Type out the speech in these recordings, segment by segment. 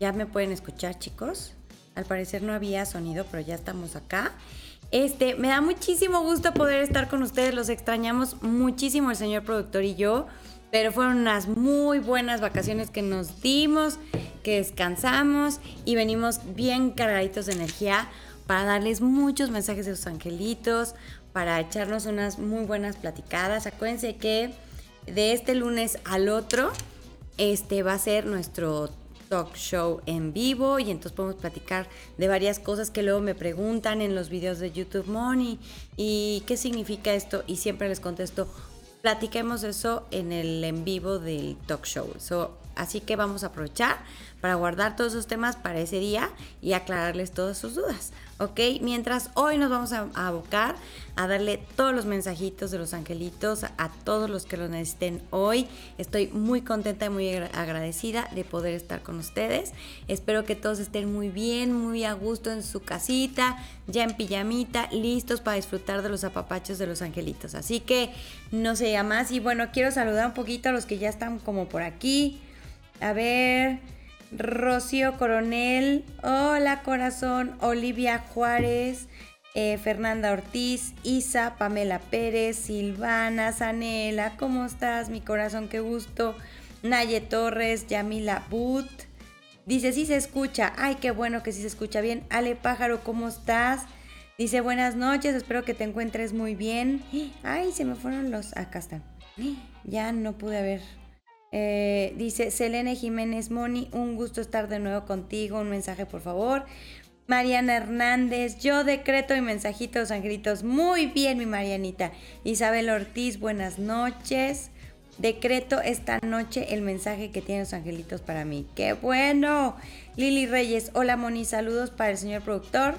Ya me pueden escuchar, chicos. Al parecer no había sonido, pero ya estamos acá. Este, me da muchísimo gusto poder estar con ustedes. Los extrañamos muchísimo el señor productor y yo. Pero fueron unas muy buenas vacaciones que nos dimos, que descansamos y venimos bien cargaditos de energía para darles muchos mensajes de sus angelitos, para echarnos unas muy buenas platicadas. Acuérdense que de este lunes al otro, este va a ser nuestro talk show en vivo y entonces podemos platicar de varias cosas que luego me preguntan en los videos de YouTube Money y qué significa esto y siempre les contesto, platiquemos eso en el en vivo del talk show. así que vamos a aprovechar para guardar todos esos temas para ese día y aclararles todas sus dudas. ¿Ok? Mientras hoy nos vamos a, abocar a darle todos los mensajitos de los angelitos a todos los que lo necesiten hoy. Estoy muy contenta y muy agradecida de poder estar con ustedes. Espero que todos estén muy bien, muy a gusto en su casita, ya en pijamita, listos para disfrutar de los apapachos de los angelitos. Así que no se llama más. Y bueno, quiero saludar un poquito a los que ya están como por aquí. A ver. Rocío Coronel, hola corazón, Olivia Juárez, eh, Fernanda Ortiz, Isa, Pamela Pérez, Silvana, Sanela, ¿cómo estás? Mi corazón, qué gusto. Naye Torres, Yamila But. Dice, sí se escucha. Ay, qué bueno que sí se escucha bien. Ale Pájaro, ¿cómo estás? Dice, buenas noches, espero que te encuentres muy bien. Ay, se me fueron los... Acá están. Ya no pude ver eh, dice Selene Jiménez Moni, un gusto estar de nuevo contigo. Un mensaje, por favor. Mariana Hernández, yo decreto y mensajitos, angelitos. Muy bien, mi Marianita. Isabel Ortiz, buenas noches. Decreto esta noche el mensaje que tienen los angelitos para mí. ¡Qué bueno! Lili Reyes, hola Moni, saludos para el señor productor,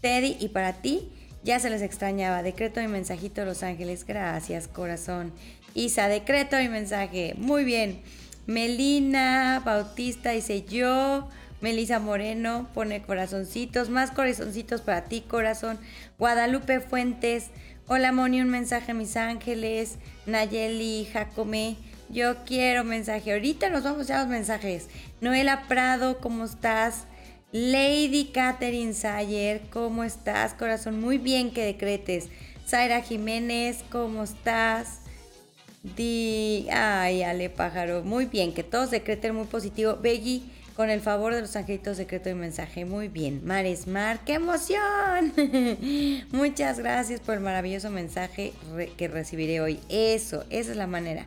Teddy y para ti. Ya se les extrañaba. Decreto mi mensajito Los Ángeles. Gracias, corazón. Isa, decreto mi mensaje. Muy bien. Melina Bautista dice yo. Melisa Moreno pone corazoncitos. Más corazoncitos para ti, corazón. Guadalupe Fuentes. Hola, Moni, un mensaje a mis ángeles. Nayeli Jacome. Yo quiero mensaje. Ahorita nos vamos a los mensajes. Noela Prado, ¿cómo estás? Lady Catherine Sayer, ¿cómo estás, corazón? Muy bien que decretes. Zaira Jiménez, ¿cómo estás? Di, ay, Ale Pájaro, muy bien, que todos decreten muy positivo. Beggy, con el favor de los angelitos, decreto y mensaje. Muy bien. Mares Mar, ¡qué emoción! Muchas gracias por el maravilloso mensaje que recibiré hoy. Eso, esa es la manera.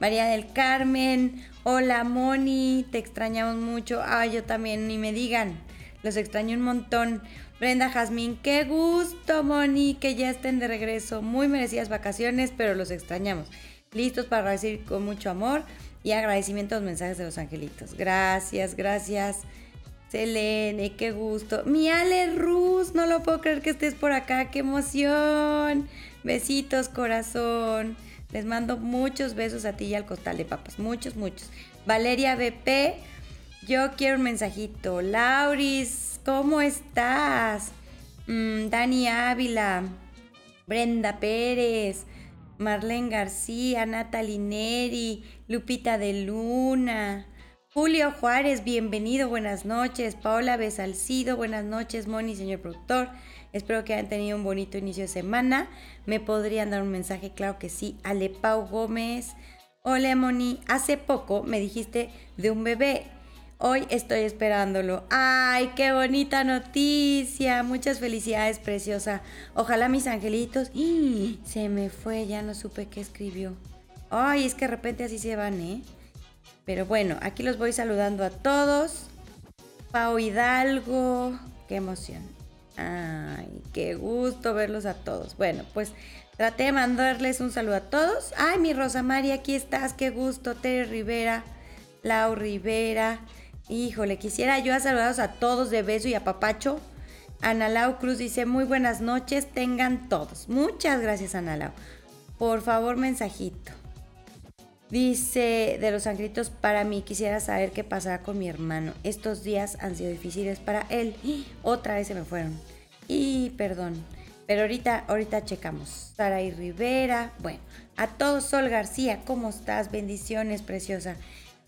María del Carmen, hola Moni, te extrañamos mucho. Ay, yo también, ni me digan. Los extraño un montón. Brenda Jazmín, qué gusto, Moni, que ya estén de regreso. Muy merecidas vacaciones, pero los extrañamos listos para recibir con mucho amor y agradecimiento los mensajes de los angelitos. Gracias, gracias. Selene, qué gusto. Mi Ale Ruz, no lo puedo creer que estés por acá, qué emoción. Besitos, corazón. Les mando muchos besos a ti y al costal de papas, muchos, muchos. Valeria BP, yo quiero un mensajito. Lauris, ¿cómo estás? Mm, Dani Ávila, Brenda Pérez, Marlene García, Natalie Neri, Lupita de Luna, Julio Juárez, bienvenido, buenas noches. Paola Besalcido, buenas noches, Moni, señor productor. Espero que hayan tenido un bonito inicio de semana. ¿Me podrían dar un mensaje? Claro que sí. Ale Pau Gómez. Hola, Moni. Hace poco me dijiste de un bebé. Hoy estoy esperándolo. ¡Ay, qué bonita noticia! Muchas felicidades, preciosa. Ojalá mis angelitos... ¡Y! Se me fue, ya no supe qué escribió. Ay, es que de repente así se van, ¿eh? Pero bueno, aquí los voy saludando a todos. Pau Hidalgo. Qué emoción. Ay, qué gusto verlos a todos. Bueno, pues traté de mandarles un saludo a todos. Ay, mi Rosa María, aquí estás. Qué gusto. Tere Rivera. Lau Rivera. Híjole, quisiera yo a saludaros a todos de beso y a papacho. Analao Cruz dice, muy buenas noches, tengan todos. Muchas gracias, Analao. Por favor, mensajito. Dice de los angelitos, para mí quisiera saber qué pasará con mi hermano. Estos días han sido difíciles para él. Otra vez se me fueron. Y perdón. Pero ahorita, ahorita checamos. Saray Rivera. Bueno, a todos, Sol García, ¿cómo estás? Bendiciones, preciosa.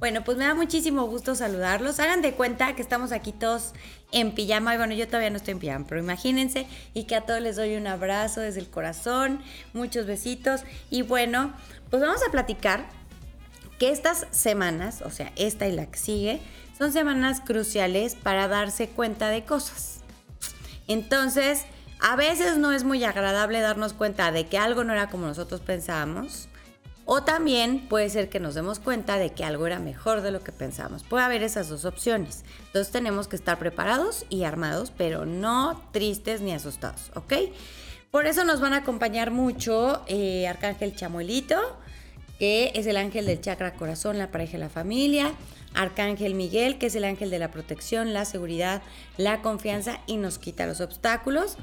Bueno, pues me da muchísimo gusto saludarlos. Hagan de cuenta que estamos aquí todos en pijama. Y bueno, yo todavía no estoy en pijama, pero imagínense y que a todos les doy un abrazo desde el corazón, muchos besitos. Y bueno, pues vamos a platicar que estas semanas, o sea, esta y la que sigue, son semanas cruciales para darse cuenta de cosas. Entonces, a veces no es muy agradable darnos cuenta de que algo no era como nosotros pensábamos o también puede ser que nos demos cuenta de que algo era mejor de lo que pensamos. Puede haber esas dos opciones. Entonces tenemos que estar preparados y armados, pero no tristes ni asustados, ¿ok? Por eso nos van a acompañar mucho eh, Arcángel Chamuelito, que es el ángel del chakra corazón, la pareja y la familia. Arcángel Miguel, que es el ángel de la protección, la seguridad, la confianza y nos quita los obstáculos.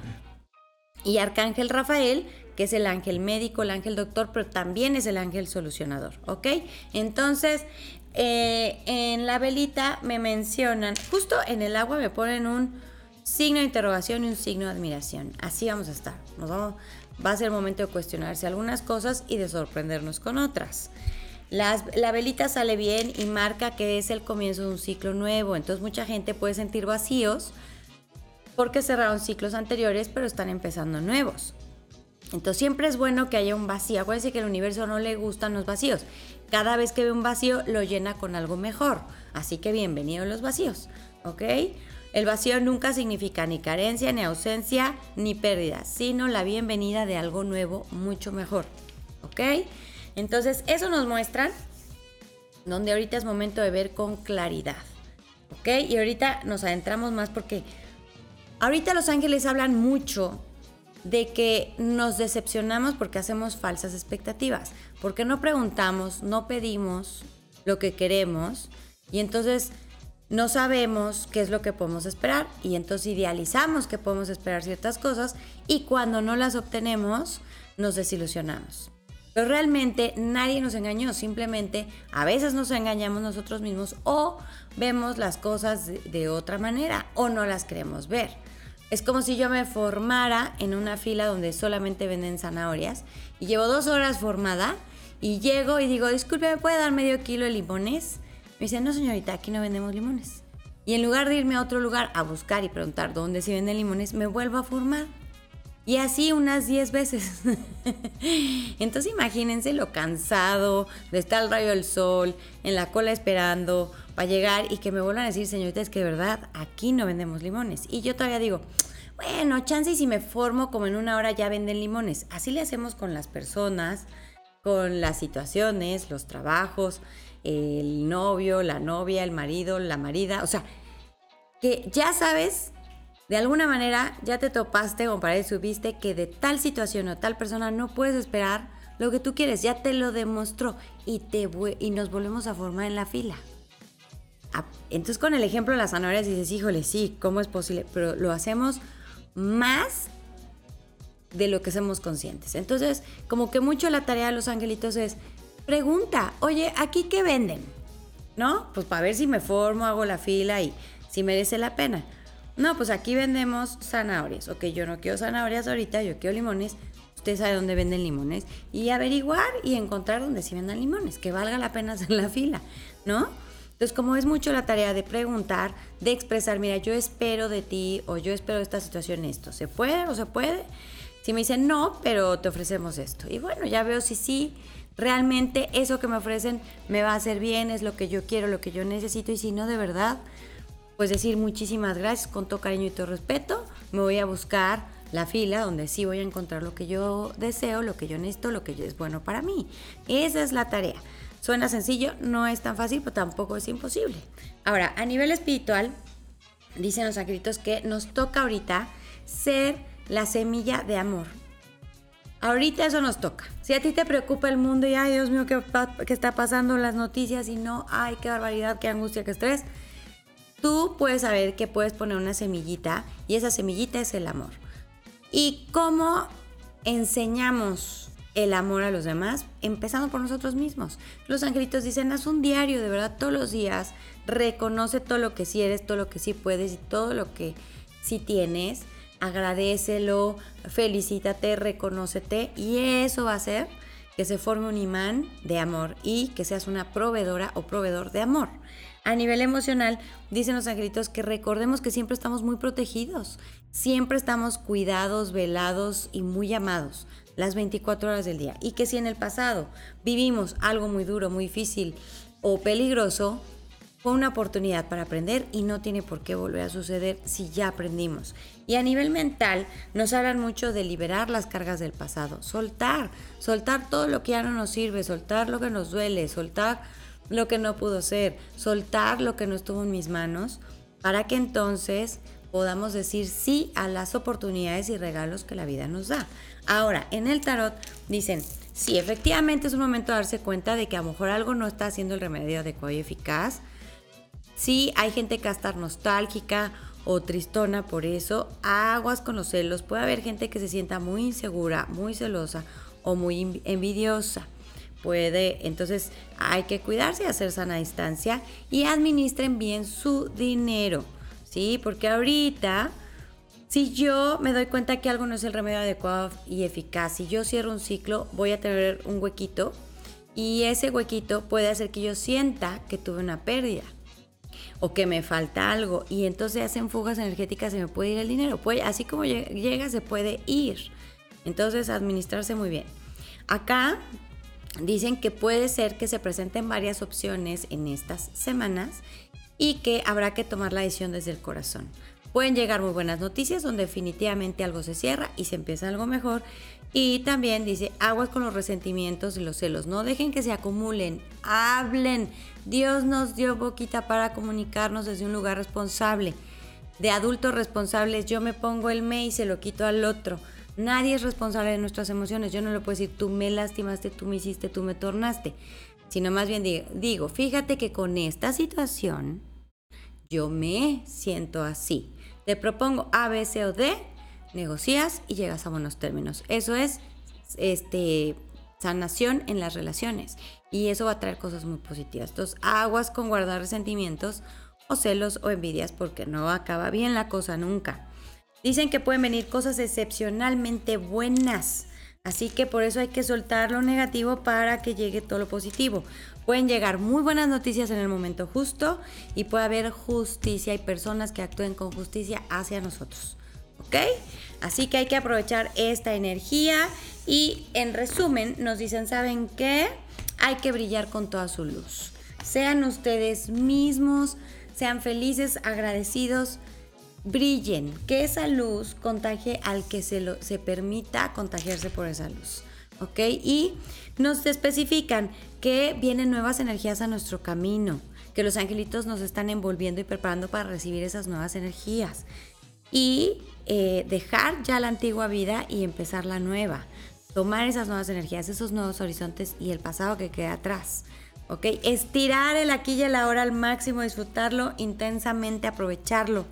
Y Arcángel Rafael, que es el ángel médico, el ángel doctor, pero también es el ángel solucionador, ¿ok? Entonces, eh, en la velita me mencionan, justo en el agua me ponen un signo de interrogación y un signo de admiración. Así vamos a estar. Vamos, va a ser el momento de cuestionarse algunas cosas y de sorprendernos con otras. la velita sale bien y marca que es el comienzo de un ciclo nuevo, entonces mucha gente puede sentir vacíos porque cerraron ciclos anteriores pero están empezando nuevos. Entonces siempre es bueno que haya un vacío. Acuérdense que el universo no le gustan los vacíos. Cada vez que ve un vacío lo llena con algo mejor. Así que bienvenidos los vacíos. ¿Ok? El vacío nunca significa ni carencia, ni ausencia, ni pérdida, sino la bienvenida de algo nuevo, mucho mejor. ¿Ok? Entonces eso nos muestra donde ahorita es momento de ver con claridad. ¿Ok? Y ahorita nos adentramos más porque ahorita los ángeles hablan mucho de que nos decepcionamos porque hacemos falsas expectativas, porque no preguntamos, no pedimos lo que queremos y entonces no sabemos qué es lo que podemos esperar y entonces idealizamos que podemos esperar ciertas cosas y cuando no las obtenemos nos desilusionamos. Pero realmente nadie nos engañó, simplemente a veces nos engañamos nosotros mismos o vemos las cosas de, otra manera o no las queremos ver. Es como si yo me formara en una fila donde solamente venden zanahorias y llevo dos horas formada y llego y digo, disculpe, ¿me puede dar medio kilo de limones? Me dice, no señorita, aquí no vendemos limones. Y en lugar de irme a otro lugar a buscar y preguntar dónde se venden limones, me vuelvo a formar. Y así unas 10 veces. Entonces imagínense lo cansado de estar al rayo del sol, en la cola esperando, para llegar y que me vuelvan a decir, señorita, es que de verdad aquí no vendemos limones. Y yo todavía digo, bueno, chance y si me formo como en una hora ya venden limones. Así le hacemos con las personas, con las situaciones, los trabajos, el novio, la novia, el marido, la marida. O sea, que ya sabes, de alguna manera ya te topaste o para subiste que de tal situación o tal persona no puedes esperar lo que tú quieres. Ya te lo demostró y, te, y nos volvemos a formar en la fila. Entonces con el ejemplo de las zanahorias dices, híjole, sí, ¿cómo es posible? Pero lo hacemos más de lo que somos conscientes. Entonces, como que mucho la tarea de los angelitos es, pregunta, oye, ¿aquí qué venden? ¿No? Pues para ver si me formo, hago la fila y si merece la pena. No, pues aquí vendemos zanahorias. Ok, yo no quiero zanahorias ahorita, yo quiero limones. Usted sabe dónde venden limones. Y averiguar y encontrar dónde sí vendan limones, que valga la pena hacer la fila, ¿no? Entonces, como es mucho la tarea de preguntar, de expresar, mira, yo espero de ti o yo espero de esta situación esto, ¿se puede o se puede? Si me dicen no, pero te ofrecemos esto. Y bueno, ya veo si sí, realmente eso que me ofrecen me va a hacer bien, es lo que yo quiero, lo que yo necesito. Y si no, de verdad, pues decir muchísimas gracias con todo cariño y todo respeto. Me voy a buscar la fila donde sí voy a encontrar lo que yo deseo, lo que yo necesito, lo que es bueno para mí. Esa es la tarea. Suena sencillo, no es tan fácil, pero tampoco es imposible. Ahora, a nivel espiritual, dicen los angelitos que nos toca ahorita ser la semilla de amor. Ahorita eso nos toca. Si a ti te preocupa el mundo y, ay Dios mío, ¿qué, qué está pasando las noticias? Y no, ay, qué barbaridad, qué angustia, qué estrés. Tú puedes saber que puedes poner una semillita y esa semillita es el amor. ¿Y cómo enseñamos el amor a los demás, empezando por nosotros mismos. Los angelitos dicen, haz un diario, de verdad, todos los días, reconoce todo lo que sí eres, todo lo que sí puedes y todo lo que sí tienes, agradecelo, felicítate, reconócete y eso va a hacer que se forme un imán de amor y que seas una proveedora o proveedor de amor. A nivel emocional, dicen los angelitos que recordemos que siempre estamos muy protegidos, siempre estamos cuidados, velados y muy amados las 24 horas del día. Y que si en el pasado vivimos algo muy duro, muy difícil o peligroso, fue una oportunidad para aprender y no tiene por qué volver a suceder si ya aprendimos. Y a nivel mental nos hablan mucho de liberar las cargas del pasado, soltar, soltar todo lo que ya no nos sirve, soltar lo que nos duele, soltar lo que no pudo ser, soltar lo que no estuvo en mis manos, para que entonces podamos decir sí a las oportunidades y regalos que la vida nos da. Ahora, en el tarot dicen, sí, efectivamente es un momento de darse cuenta de que a lo mejor algo no está haciendo el remedio adecuado y eficaz. Sí, hay gente que va a estar nostálgica o tristona por eso. Aguas con los celos. Puede haber gente que se sienta muy insegura, muy celosa o muy envidiosa puede, entonces hay que cuidarse y hacer sana distancia y administren bien su dinero, ¿sí? Porque ahorita si yo me doy cuenta que algo no es el remedio adecuado y eficaz, si yo cierro un ciclo, voy a tener un huequito y ese huequito puede hacer que yo sienta que tuve una pérdida o que me falta algo y entonces hacen fugas energéticas se me puede ir el dinero. Así como llega, se puede ir. Entonces, administrarse muy bien. Acá dicen que puede ser que se presenten varias opciones en estas semanas y que habrá que tomar la decisión desde el corazón. Pueden llegar muy buenas noticias donde definitivamente algo se cierra y se empieza algo mejor. Y también dice, aguas con los resentimientos y los celos. No dejen que se acumulen, hablen. Dios nos dio boquita para comunicarnos desde un lugar responsable. De adultos responsables, yo me pongo el me y se lo quito al otro. Nadie es responsable de nuestras emociones. Yo no le puedo decir, tú me lastimaste, tú me hiciste, tú me tornaste. Sino más bien digo, fíjate que con esta situación yo me siento así. Te propongo A, B, C o D, negocias y llegas a buenos términos. Eso es este, sanación en las relaciones y eso va a traer cosas muy positivas. Entonces, aguas con guardar resentimientos o celos o envidias porque no acaba bien la cosa nunca. Dicen que pueden venir cosas excepcionalmente buenas. Así que por eso hay que soltar lo negativo para que llegue todo lo positivo. Pueden llegar muy buenas noticias en el momento justo y puede haber justicia y personas que actúen con justicia hacia nosotros. ¿Ok? Así que hay que aprovechar esta energía y en resumen nos dicen, ¿saben qué? Hay que brillar con toda su luz. Sean ustedes mismos, sean felices, agradecidos, brillen, que esa luz contagie al que se, lo, se permita contagiarse por esa luz. ¿Ok? Y nos especifican que vienen nuevas energías a nuestro camino, que los angelitos nos están envolviendo y preparando para recibir esas nuevas energías. Y eh, dejar ya la antigua vida y empezar la nueva. Tomar esas nuevas energías, esos nuevos horizontes y el pasado que queda atrás. ¿Ok? Estirar el aquí y el ahora al máximo, disfrutarlo intensamente, aprovecharlo.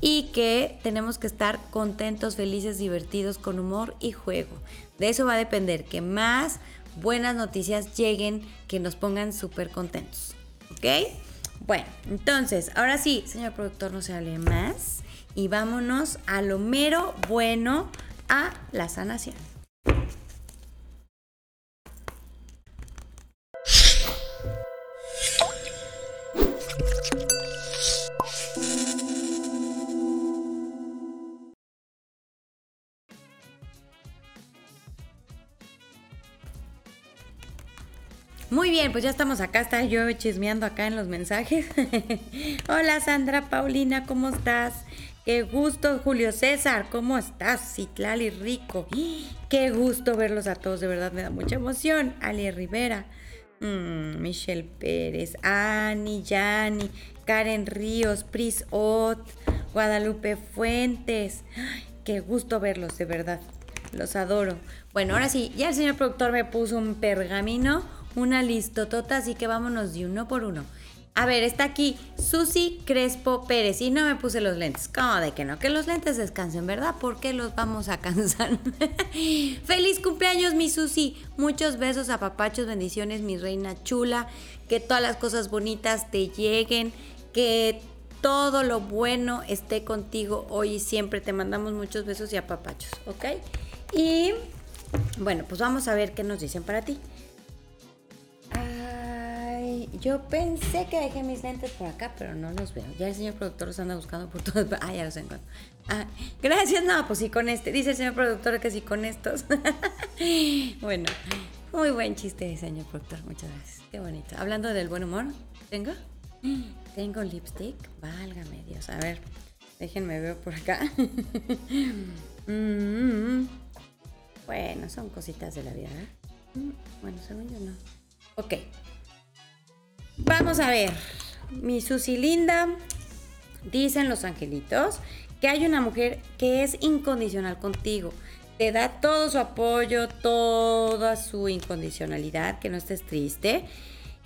Y que tenemos que estar contentos, felices, divertidos, con humor y juego. De eso va a depender que más buenas noticias lleguen, que nos pongan súper contentos. ¿Ok? Bueno, entonces, ahora sí, señor productor, no se hable más y vámonos a lo mero bueno, a la sanación. Muy bien, pues ya estamos acá, está yo chismeando acá en los mensajes. Hola Sandra, Paulina, ¿cómo estás? Qué gusto, Julio César, ¿cómo estás? Citlali Rico. Qué gusto verlos a todos, de verdad me da mucha emoción. Ali Rivera, mm, Michelle Pérez, Ani, Yani, Karen Ríos, Pris Ot, Guadalupe Fuentes. qué gusto verlos, de verdad. Los adoro. Bueno, ahora sí, ya el señor productor me puso un pergamino una listotota, así que vámonos de uno por uno. A ver, está aquí Susi Crespo Pérez y no me puse los lentes. ¿Cómo de que no? Que los lentes descansen, ¿verdad? ¿Por qué los vamos a cansar? Feliz cumpleaños, mi Susi. Muchos besos, a papachos, bendiciones, mi reina chula. Que todas las cosas bonitas te lleguen. Que todo lo bueno esté contigo hoy y siempre. Te mandamos muchos besos y a papachos, ¿ok? Y Bueno, pues vamos a ver qué nos dicen para ti. Yo pensé que dejé mis lentes por acá, pero no los veo. Ya el señor productor los anda buscando por todos. Ah, ya los encuentro. Ah, gracias, no, pues sí con este. Dice el señor productor que sí con estos. bueno, muy buen chiste, señor productor. Muchas gracias. Qué bonito. Hablando del buen humor, ¿tengo? Tengo lipstick. Válgame Dios. A ver, déjenme ver por acá. Mm, bueno, son cositas de la vida, ¿eh? Bueno, según yo no. Ok. Vamos a ver. Mi Susi linda. Dicen los angelitos que hay una mujer que es incondicional contigo. Te da todo su apoyo, toda su incondicionalidad, que no estés triste.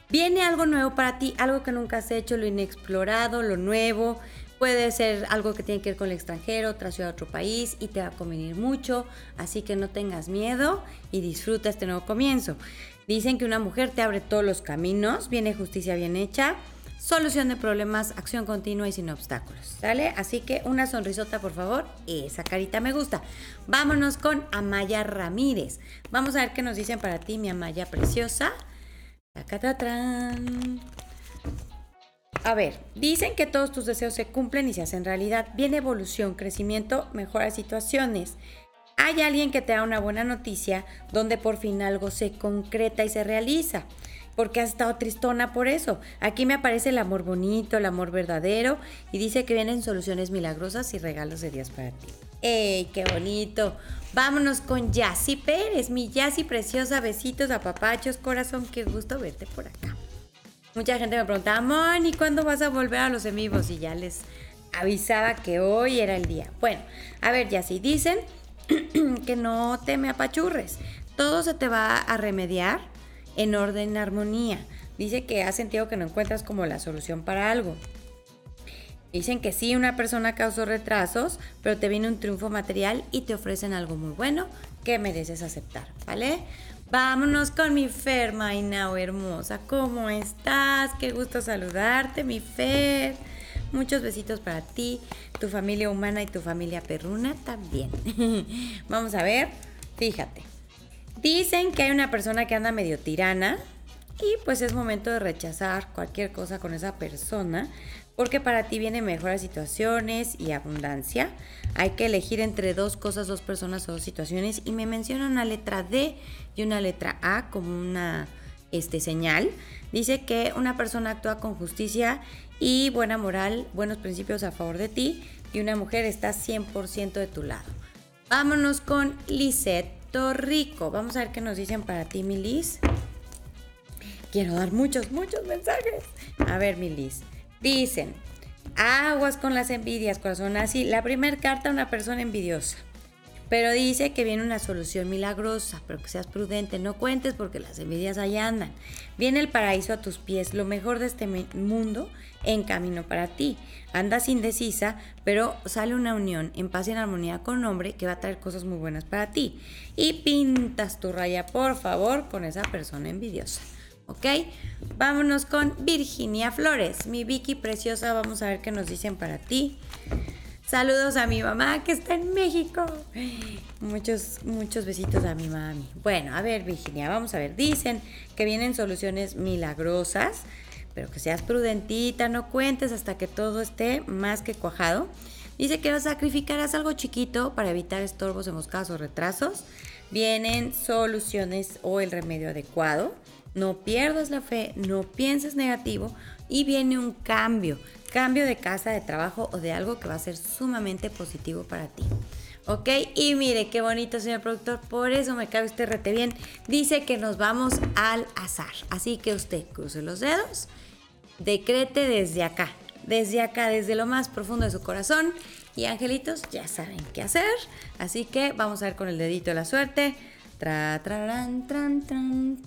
Viene algo nuevo para ti, algo que nunca has hecho, lo inexplorado, lo nuevo. Puede ser algo que tiene que ver con el extranjero, otra ciudad, otro país y te va a convenir mucho. Así que no tengas miedo y disfruta este nuevo comienzo. Dicen que una mujer te abre todos los caminos, viene justicia bien hecha solución de problemas, acción continua y sin obstáculos. ¿Sale? Así que una sonrisota, por favor. Esa carita me gusta. Vámonos con Amaya Ramírez. Vamos a ver qué nos dicen para ti, mi Amaya preciosa. A ver, dicen que todos tus deseos se cumplen y se hacen realidad. Viene evolución, crecimiento, mejora situaciones. Hay alguien que te da una buena noticia donde por fin algo se concreta y se realiza porque has estado tristona por eso. Aquí me aparece el amor bonito, el amor verdadero y dice que vienen soluciones milagrosas y regalos de Dios para ti. ¡Ey, qué bonito! Vámonos con Yassi Pérez, mi Yassi preciosa, besitos, apapachos, corazón, qué gusto verte por acá. Mucha gente me preguntaba, Moni, ¿cuándo vas a volver a los en? Y ya les avisaba que hoy era el día. Bueno, a ver, Yassi, dicen que no te me apachurres. Todo se te va a remediar en orden, en armonía. Dice que ha sentido que no encuentras como la solución para algo. Dicen que sí, una persona causó retrasos, pero te viene un triunfo material y te ofrecen algo muy bueno que mereces aceptar, ¿vale? Vámonos con mi Fer, Mainao hermosa. ¿Cómo estás? Qué gusto saludarte, mi Fer. Muchos besitos para ti, tu familia humana y tu familia perruna también. Vamos a ver, fíjate. Dicen que hay una persona que anda medio tirana y pues es momento de rechazar cualquier cosa con esa persona porque para ti vienen mejores situaciones y abundancia. Hay que elegir entre dos cosas, dos personas o dos situaciones y me menciona una letra D y una letra A como una este, señal. Dice que una persona actúa con justicia y buena moral, buenos principios a favor de ti y una mujer está 100% de tu lado. Vámonos con Lisette Rico. Vamos a ver qué nos dicen para ti, Milis. Quiero dar muchos, muchos mensajes. A ver, Milis. Dicen, aguas con las envidias, corazón. Así, la primera carta una persona envidiosa. Pero dice que viene una solución milagrosa, pero que seas prudente, no cuentes porque las envidias allá andan. Viene el paraíso a tus pies, lo mejor de este mundo en camino para ti. Andas indecisa, pero sale una unión en paz y en armonía con hombre que va a traer cosas muy buenas para ti. Y pintas tu raya, por favor, con esa persona envidiosa. ¿Ok? Vámonos con Virginia Flores, mi Vicky preciosa. Vamos a ver qué nos dicen para ti. Saludos a mi mamá que está en México. Muchos, muchos besitos a mi mami. Bueno, a ver, Virginia, vamos a ver. Dicen que vienen soluciones milagrosas, pero que seas prudentita, no cuentes hasta que todo esté más que cuajado. Dice que sacrificarás algo chiquito para evitar estorbos, emboscadas o retrasos. Vienen soluciones o el remedio adecuado. No pierdas la fe, no pienses negativo y viene un cambio cambio de casa, de trabajo o de algo que va a ser sumamente positivo para ti. ¿Ok? Y mire, qué bonito, señor productor. Por eso me cabe usted rete bien. Dice que nos vamos al azar. Así que usted cruce los dedos, decrete desde acá, desde acá, desde lo más profundo de su corazón. Y angelitos ya saben qué hacer. Así que vamos a ver con el dedito de la suerte. Tra, tran, tran,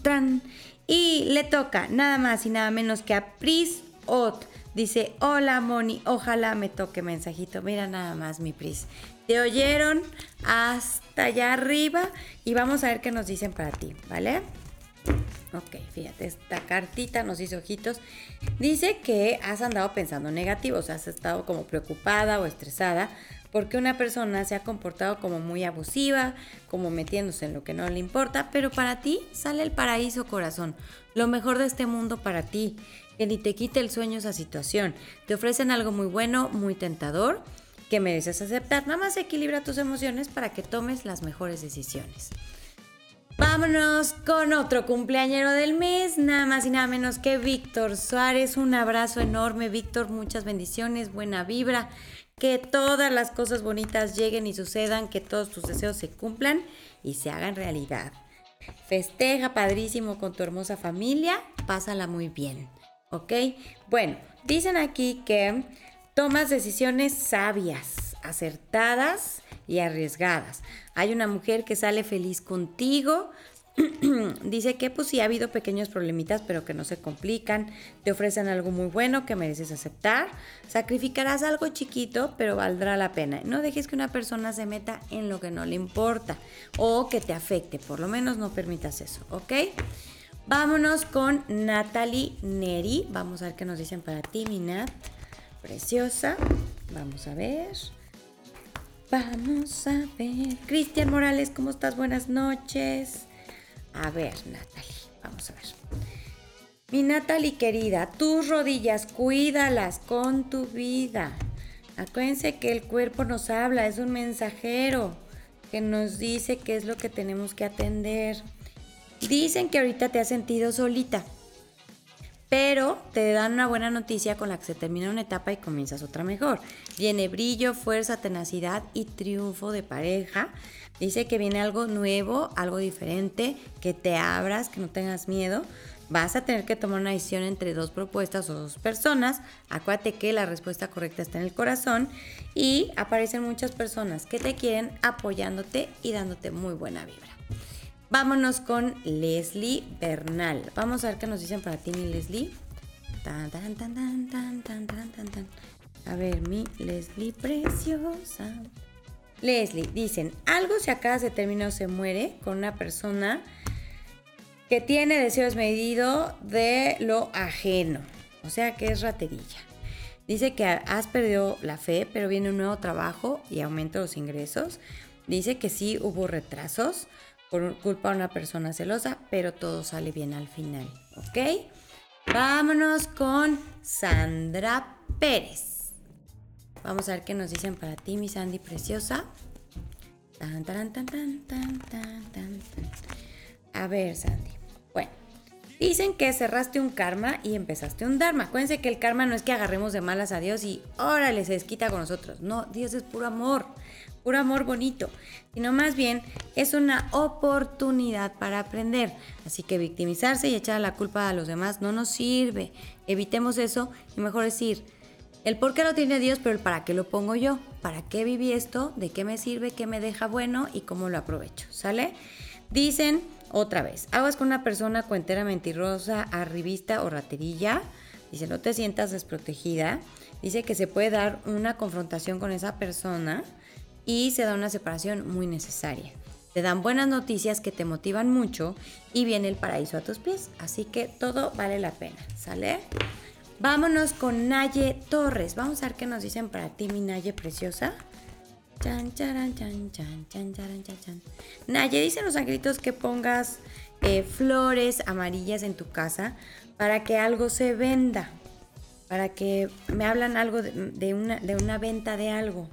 tran. Y le toca nada más y nada menos que a Pris Ot. Dice, hola Moni, ojalá me toque mensajito. Mira nada más mi Pris. Te oyeron hasta allá arriba y vamos a ver qué nos dicen para ti, ¿vale? Ok, fíjate, esta cartita nos hizo ojitos. Dice que has andado pensando negativo, o sea, has estado como preocupada o estresada porque una persona se ha comportado como muy abusiva, como metiéndose en lo que no le importa, pero para ti sale el paraíso corazón, lo mejor de este mundo para ti, que ni te quite el sueño esa situación. Te ofrecen algo muy bueno, muy tentador, que mereces aceptar. Nada más equilibra tus emociones para que tomes las mejores decisiones. Vámonos con otro cumpleañero del mes, nada más y nada menos que Víctor Suárez. Un abrazo enorme, Víctor, muchas bendiciones, buena vibra, que todas las cosas bonitas lleguen y sucedan, que todos tus deseos se cumplan y se hagan realidad. Festeja padrísimo con tu hermosa familia, pásala muy bien, ¿ok? Bueno, dicen aquí que tomas decisiones sabias, acertadas y arriesgadas. Hay una mujer que sale feliz contigo. Dice que pues sí ha habido pequeños problemitas, pero que no se complican. Te ofrecen algo muy bueno que mereces aceptar. Sacrificarás algo chiquito, pero valdrá la pena. No dejes que una persona se meta en lo que no le importa o que te afecte. Por lo menos no permitas eso, ¿ok? Vámonos con Natalie Neri. Vamos a ver qué nos dicen para ti, mi Nat. Preciosa. Vamos a ver. Vamos a ver. Cristian Morales, ¿cómo estás? Buenas noches. A ver, Natalie, vamos a ver. Mi Natalie querida, tus rodillas, cuídalas con tu vida. Acuérdense que el cuerpo nos habla, es un mensajero que nos dice qué es lo que tenemos que atender. Dicen que ahorita te has sentido solita, pero te dan una buena noticia con la que se termina una etapa y comienzas otra mejor. Viene brillo, fuerza, tenacidad y triunfo de pareja. Dice que viene algo nuevo, algo diferente, que te abras, que no tengas miedo. Vas a tener que tomar una decisión entre dos propuestas o dos personas. Acuérdate que la respuesta correcta está en el corazón y aparecen muchas personas que te quieren apoyándote y dándote muy buena vibra. Vámonos con Leslie Bernal. Vamos a ver qué nos dicen para ti, mi Leslie. A ver, mi Leslie preciosa. Leslie, dicen, algo se acaba, se termina o se muere con una persona que tiene deseo desmedido de lo ajeno. O sea que es raterilla. Dice que has perdido la fe, pero viene un nuevo trabajo y aumento los ingresos. Dice que sí hubo retrasos por culpa de una persona celosa, pero todo sale bien al final, ¿ok? Vámonos con Sandra Pérez. Vamos a ver qué nos dicen para ti, mi Sandy preciosa. a ver, Sandy. Bueno, dicen que cerraste un karma y empezaste un dharma. Acuérdense que el karma no es que agarremos de malas a Dios y órale, se desquita con nosotros. No, Dios es puro amor puro amor bonito, sino más bien es una oportunidad para aprender. Así que victimizarse y echar la culpa a los demás no nos sirve. Evitemos eso y mejor decir, el por qué lo tiene Dios, pero el para qué lo pongo yo, para qué viví esto, de qué me sirve, qué me deja bueno y cómo lo aprovecho, ¿sale? Dicen otra vez, aguas con una persona cuentera mentirosa, arribista o raterilla. Dice, no te sientas desprotegida. Dice que se puede dar una confrontación con esa persona y se da una separación muy necesaria. Te dan buenas noticias que te motivan mucho y viene el paraíso a tus pies. Así que todo vale la pena, ¿sale? Vámonos con Naye Torres. Vamos a ver qué nos dicen para ti, mi Naye preciosa. Chan, charan, chan, chan, chan, charan, chan, chan. Naye, dicen los angelitos que pongas eh, flores amarillas en tu casa para que algo se venda. Para que me hablan algo de, una, de una, venta de algo.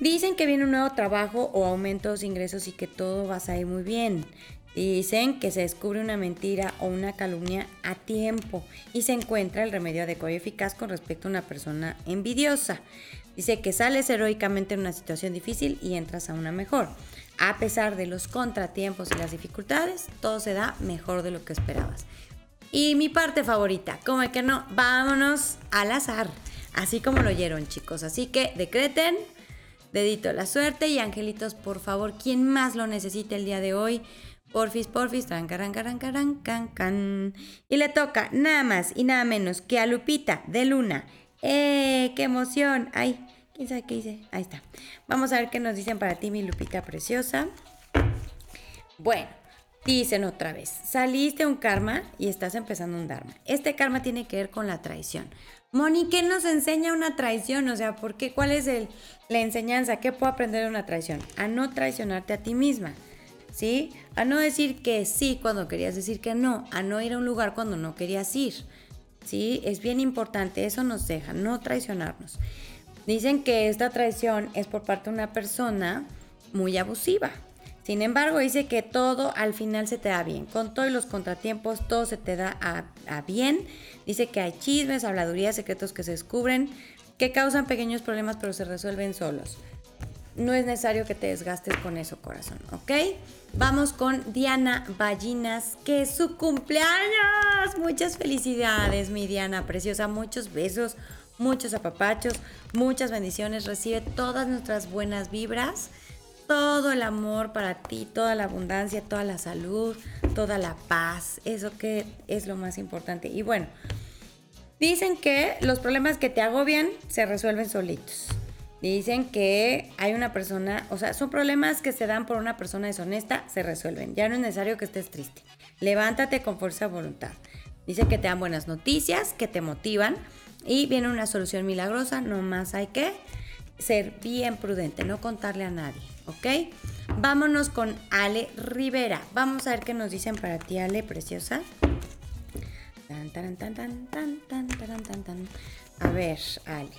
Dicen que viene un nuevo trabajo o aumentos de ingresos y que todo va a salir muy bien. Dicen que se descubre una mentira o una calumnia a tiempo y se encuentra el remedio adecuado y eficaz con respecto a una persona envidiosa. Dice que sales heroicamente en una situación difícil y entras a una mejor. A pesar de los contratiempos y las dificultades, todo se da mejor de lo que esperabas. Y mi parte favorita, como que no, vámonos al azar, así como lo oyeron chicos. Así que decreten dedito la suerte y angelitos, por favor, quien más lo necesite el día de hoy, porfis, porfis, caran, caran, can, can. Y le toca nada más y nada menos que a Lupita de Luna. ¡Eh! ¡Qué emoción! ¡Ay! ¿Quién sabe qué hice? Ahí está. Vamos a ver qué nos dicen para ti, mi Lupita preciosa. Bueno, Dicen otra vez, saliste un karma y estás empezando un dharma. Este karma tiene que ver con la traición. Moni, ¿qué nos enseña una traición? O sea, ¿por qué? ¿Cuál es el, la enseñanza? ¿Qué puedo aprender de una traición? A no traicionarte a ti misma. ¿Sí? A no decir que sí cuando querías decir que no. A no ir a un lugar cuando no querías ir. ¿Sí? Es bien importante. Eso nos deja, no traicionarnos. Dicen que esta traición es por parte de una persona muy abusiva. Sin embargo, dice que todo al final se te da bien. Con todos los contratiempos, todo se te da bien. Dice que hay chismes, habladurías, secretos que se descubren, que causan pequeños problemas, pero se resuelven solos. No es necesario que te desgastes con eso, corazón, ¿ok? Vamos con Diana Ballinas, que es su cumpleaños. Muchas felicidades, mi Diana preciosa. Muchos besos, muchos apapachos, muchas bendiciones. Recibe todas nuestras buenas vibras todo el amor para ti, toda la abundancia, toda la salud, toda la paz. Eso que es lo más importante. Y bueno, dicen que los problemas que te agobian se resuelven solitos. Dicen que hay una persona, o sea, son problemas que se dan por una persona deshonesta, se resuelven. Ya no es necesario que estés triste. Levántate con fuerza de voluntad. Dice que te dan buenas noticias, que te motivan y viene una solución milagrosa. No más hay que ser bien prudente, no contarle a nadie. ¿Ok? Vámonos con Ale Rivera. Vamos a ver qué nos dicen para ti, Ale, preciosa. A ver, Ale.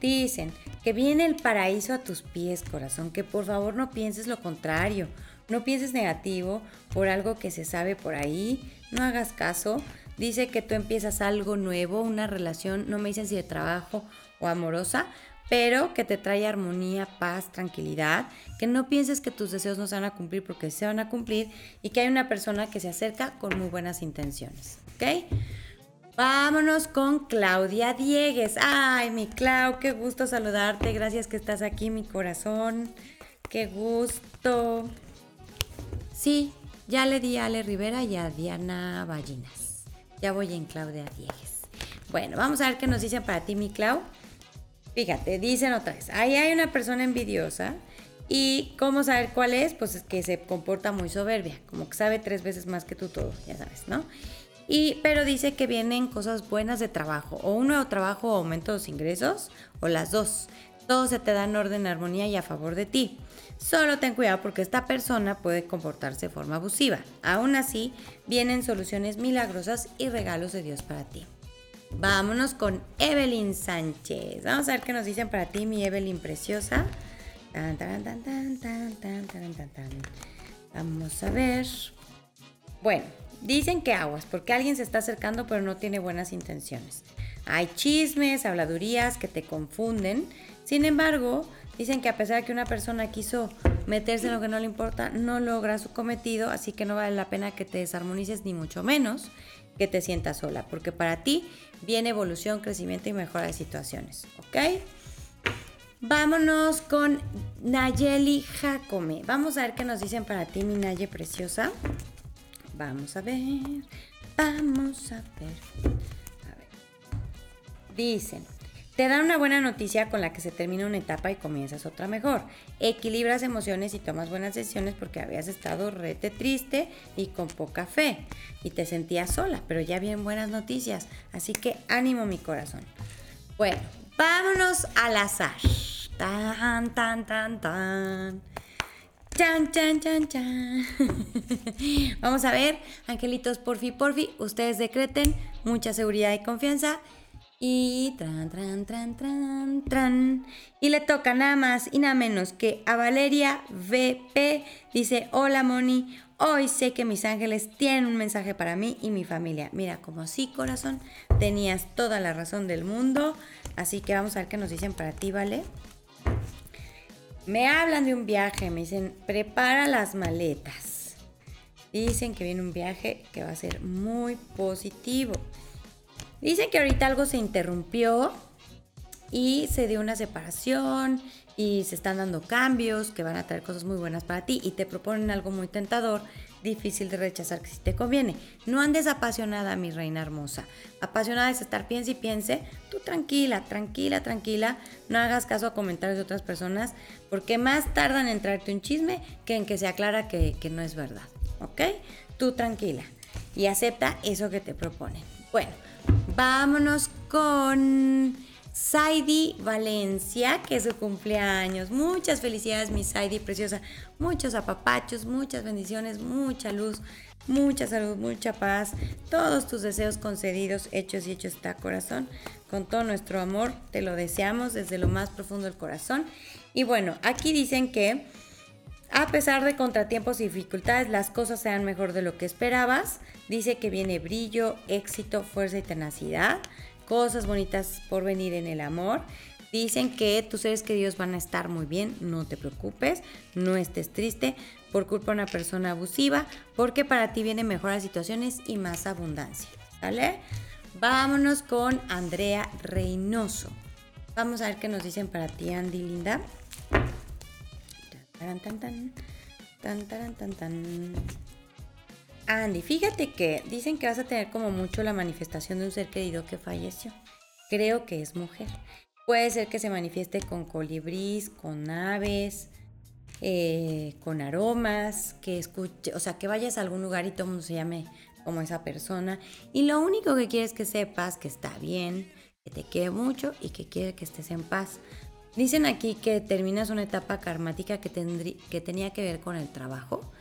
Dicen que viene el paraíso a tus pies, corazón, que por favor no pienses lo contrario, no pienses negativo por algo que se sabe por ahí, no hagas caso. Dice que tú empiezas algo nuevo, una relación, no me dicen si de trabajo o amorosa, pero que te trae armonía, paz, tranquilidad, que no pienses que tus deseos no se van a cumplir porque se van a cumplir y que hay una persona que se acerca con muy buenas intenciones, ¿ok? Vámonos con Claudia Diegues. Ay, mi Clau, qué gusto saludarte. Gracias que estás aquí, mi corazón. Qué gusto. Sí, ya le di a Ale Rivera y a Diana Ballinas. Ya voy en Claudia Diegues. Bueno, vamos a ver qué nos dicen para ti, mi Clau. Fíjate, dicen otra vez, ahí hay una persona envidiosa y cómo saber cuál es, pues es que se comporta muy soberbia, como que sabe tres veces más que tú todo, ya sabes, ¿no? Y, pero dice que vienen cosas buenas de trabajo, o un nuevo trabajo o aumento de los ingresos, o las dos. Todo se te da en orden, armonía y a favor de ti. Solo ten cuidado porque esta persona puede comportarse de forma abusiva. Aún así, vienen soluciones milagrosas y regalos de Dios para ti. Vámonos con Evelyn Sánchez. Vamos a ver qué nos dicen para ti, mi Evelyn preciosa. Vamos a ver. Bueno, dicen que aguas, porque alguien se está acercando pero no tiene buenas intenciones. Hay chismes, habladurías que te confunden. Sin embargo, dicen que a pesar de que una persona quiso meterse en lo que no le importa, no logra su cometido, así que no vale la pena que te desarmonices ni mucho menos que te sientas sola, porque para ti viene evolución, crecimiento y mejora de situaciones, ¿ok? Vámonos con Nayeli Jacome. Vamos a ver qué nos dicen para ti, mi Naye preciosa. Vamos a ver, vamos a ver. A ver. Dicen, te dan una buena noticia con la que se termina una etapa y comienzas otra mejor. Equilibras emociones y tomas buenas decisiones porque habías estado rete triste y con poca fe y te sentías sola, pero ya bien buenas noticias. Así que ánimo mi corazón. Bueno, vámonos al azar. Tan, tan, tan, tan. Chan, chan, chan, chan. Vamos a ver, angelitos, porfi, porfi, ustedes decreten mucha seguridad y confianza y tran, tran, tran, tran, tran. Y le toca nada más y nada menos que a Valeria VP. Dice, hola Moni, hoy sé que mis ángeles tienen un mensaje para mí y mi familia. Mira, como sí, corazón, tenías toda la razón del mundo. Así que vamos a ver qué nos dicen para ti, ¿vale? Me hablan de un viaje, me dicen, prepara las maletas. Dicen que viene un viaje que va a ser muy positivo. Dicen que ahorita algo se interrumpió y se dio una separación y se están dando cambios que van a traer cosas muy buenas para ti y te proponen algo muy tentador, difícil de rechazar que si te conviene. No andes apasionada, mi reina hermosa. Apasionada es estar piense y piense, tú tranquila, tranquila, tranquila, no hagas caso a comentarios de otras personas porque más tardan en traerte un chisme que en que se aclara que, que no es verdad. ¿ok? Tú tranquila y acepta eso que te proponen. Bueno, vámonos con Saidi Valencia, que es su cumpleaños. Muchas felicidades, mi Saidi preciosa. Muchos apapachos, muchas bendiciones, mucha luz, mucha salud, mucha paz. Todos tus deseos concedidos, hechos y hechos está corazón. Con todo nuestro amor te lo deseamos desde lo más profundo del corazón. Y bueno, aquí dicen que a pesar de contratiempos y dificultades, las cosas sean mejor de lo que esperabas. Dice que viene brillo, éxito, fuerza y tenacidad. Cosas bonitas por venir en el amor. Dicen que tus seres queridos van a estar muy bien, no te preocupes, no estés triste por culpa de una persona abusiva, porque para ti vienen mejores situaciones y más abundancia. ¿Vale? Vámonos con Andrea Reynoso. Vamos a ver qué nos dicen para ti, Andy Linda. Tan, tan, tan, tan, tan, tan. Andy, fíjate que dicen que vas a tener como mucho la manifestación de un ser querido que falleció. Creo que es mujer. Puede ser que se manifieste con colibrís, con aves, eh, con aromas, que escuche, o sea, que vayas a algún lugar y todo el mundo se llame como esa persona. Y lo único que quieres que sepas que está bien, que te quiere mucho y que quiere que estés en paz. Dicen aquí que terminas una etapa karmática que, que tenía que ver con el trabajo,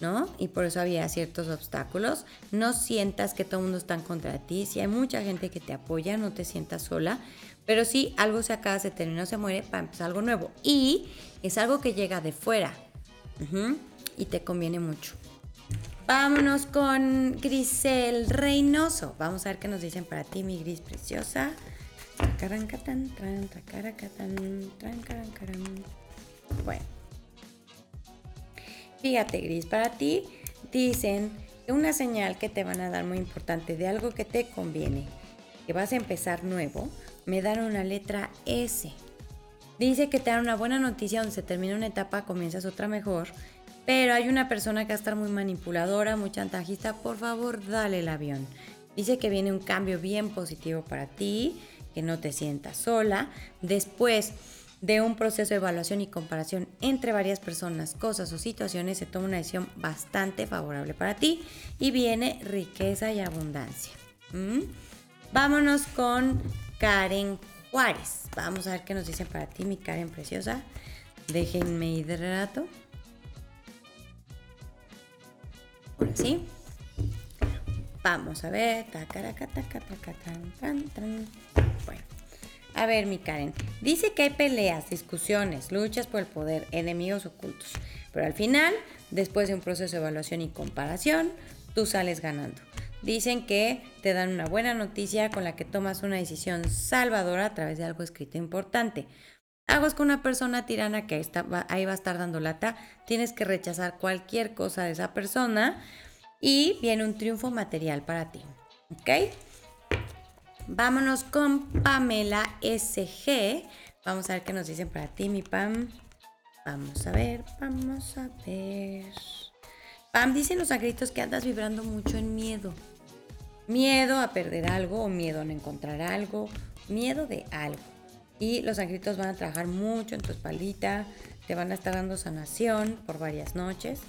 ¿no? Y por eso había ciertos obstáculos. No sientas que todo el mundo está en contra ti. Si hay mucha gente que te apoya, no te sientas sola. Pero si algo se acaba, se termina, se muere, para empezar algo nuevo. Y es algo que llega de fuera. Y te conviene mucho. Vámonos con Grisel Reynoso. Vamos a ver qué nos dicen para ti, mi gris preciosa. Bueno. Fíjate, Gris, para ti dicen que una señal que te van a dar muy importante de algo que te conviene, que vas a empezar nuevo, me dan una letra S. Dice que te dan una buena noticia donde se termina una etapa, comienzas otra mejor, pero hay una persona que va a estar muy manipuladora, muy chantajista, por favor, dale el avión. Dice que viene un cambio bien positivo para ti, que no te sientas sola. Después de un proceso de evaluación y comparación entre varias personas, cosas o situaciones, se toma una decisión bastante favorable para ti y viene riqueza y abundancia. ¿Mm? Vámonos con Karen Juárez. Vamos a ver qué nos dicen para ti, mi Karen preciosa. Déjenme hidrato. Ahora sí. Vamos a ver. Bueno. A ver, mi Karen. Dice que hay peleas, discusiones, luchas por el poder, enemigos ocultos. Pero al final, después de un proceso de evaluación y comparación, tú sales ganando. Dicen que te dan una buena noticia con la que tomas una decisión salvadora a través de algo escrito importante. Aguas con una persona tirana que ahí va a estar dando lata. Tienes que rechazar cualquier cosa de esa persona y viene un triunfo material para ti. ¿Ok? Vámonos con Pamela SG. Vamos a ver qué nos dicen para ti, mi Pam. Vamos a ver, vamos a ver. Pam, dicen los agritos que andas vibrando mucho en miedo. Miedo a perder algo o miedo a no encontrar algo. Miedo de algo. Y los angelitos van a trabajar mucho en tu espaldita. Te van a estar dando sanación por varias noches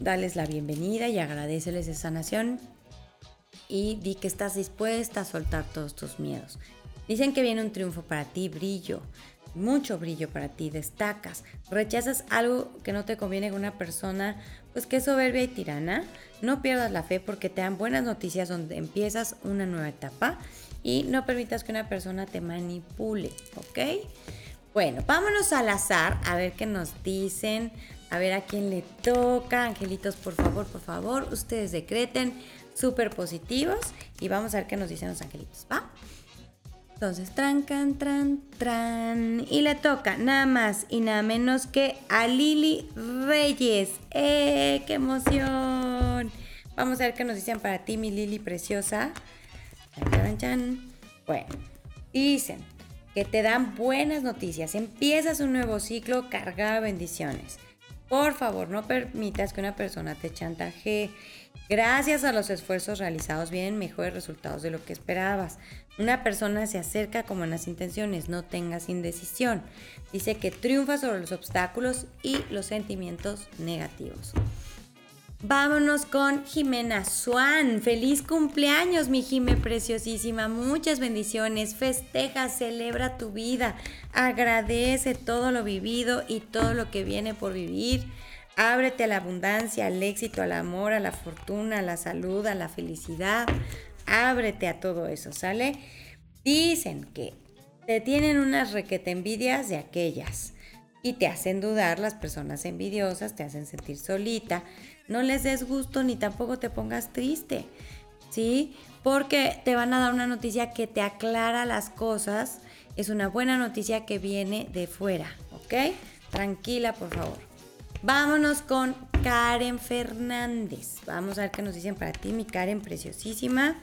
dales la bienvenida y agradeceles esa sanación y di que estás dispuesta a soltar todos tus miedos. Dicen que viene un triunfo para ti, brillo, mucho brillo para ti, destacas, rechazas algo que no te conviene con una persona, pues que es soberbia y tirana, no pierdas la fe porque te dan buenas noticias donde empiezas una nueva etapa y no permitas que una persona te manipule, ¿ok? Bueno, vámonos al azar a ver qué nos dicen a ver a quién le toca. Angelitos, por favor, por favor, ustedes decreten súper positivos y vamos a ver qué nos dicen los angelitos, ¿va? Entonces, trancan, tran, tran. Y le toca nada más y nada menos que a Lili Reyes. ¡Eh! ¡Qué emoción! Vamos a ver qué nos dicen para ti, mi Lili preciosa. Bueno, dicen que te dan buenas noticias. Empiezas un nuevo ciclo cargado de bendiciones. Por favor, no permitas que una persona te chantaje. Gracias a los esfuerzos realizados vienen mejores resultados de lo que esperabas. Una persona se acerca con buenas intenciones, no tengas indecisión. Dice que triunfa sobre los obstáculos y los sentimientos negativos. Vámonos con Jimena Swan. Feliz cumpleaños, mi Jime preciosísima. Muchas bendiciones. Festeja, celebra tu vida. Agradece todo lo vivido y todo lo que viene por vivir. Ábrete a la abundancia, al éxito, al amor, a la fortuna, a la salud, a la felicidad. Ábrete a todo eso, ¿sale? Dicen que te tienen unas requete envidias de aquellas y te hacen dudar las personas envidiosas, te hacen sentir solita. No les des gusto ni tampoco te pongas triste, ¿sí? Porque te van a dar una noticia que te aclara las cosas. Es una buena noticia que viene de fuera, ¿ok? Tranquila, por favor. Vámonos con Karen Fernández. Vamos a ver qué nos dicen para ti, mi Karen preciosísima.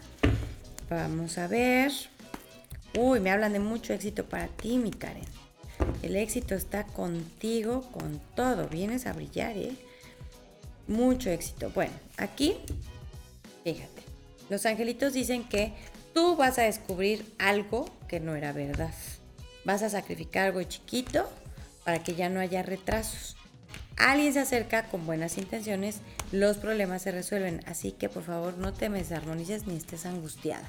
Vamos a ver. Uy, me hablan de mucho éxito para ti, mi Karen. El éxito está contigo, con todo. Vienes a brillar, ¿eh? Mucho éxito. Bueno, aquí, fíjate. Los angelitos dicen que tú vas a descubrir algo que no era verdad. Vas a sacrificar algo chiquito para que ya no haya retrasos alguien se acerca con buenas intenciones, los problemas se resuelven. Así que por favor no te desarmonices ni estés angustiada.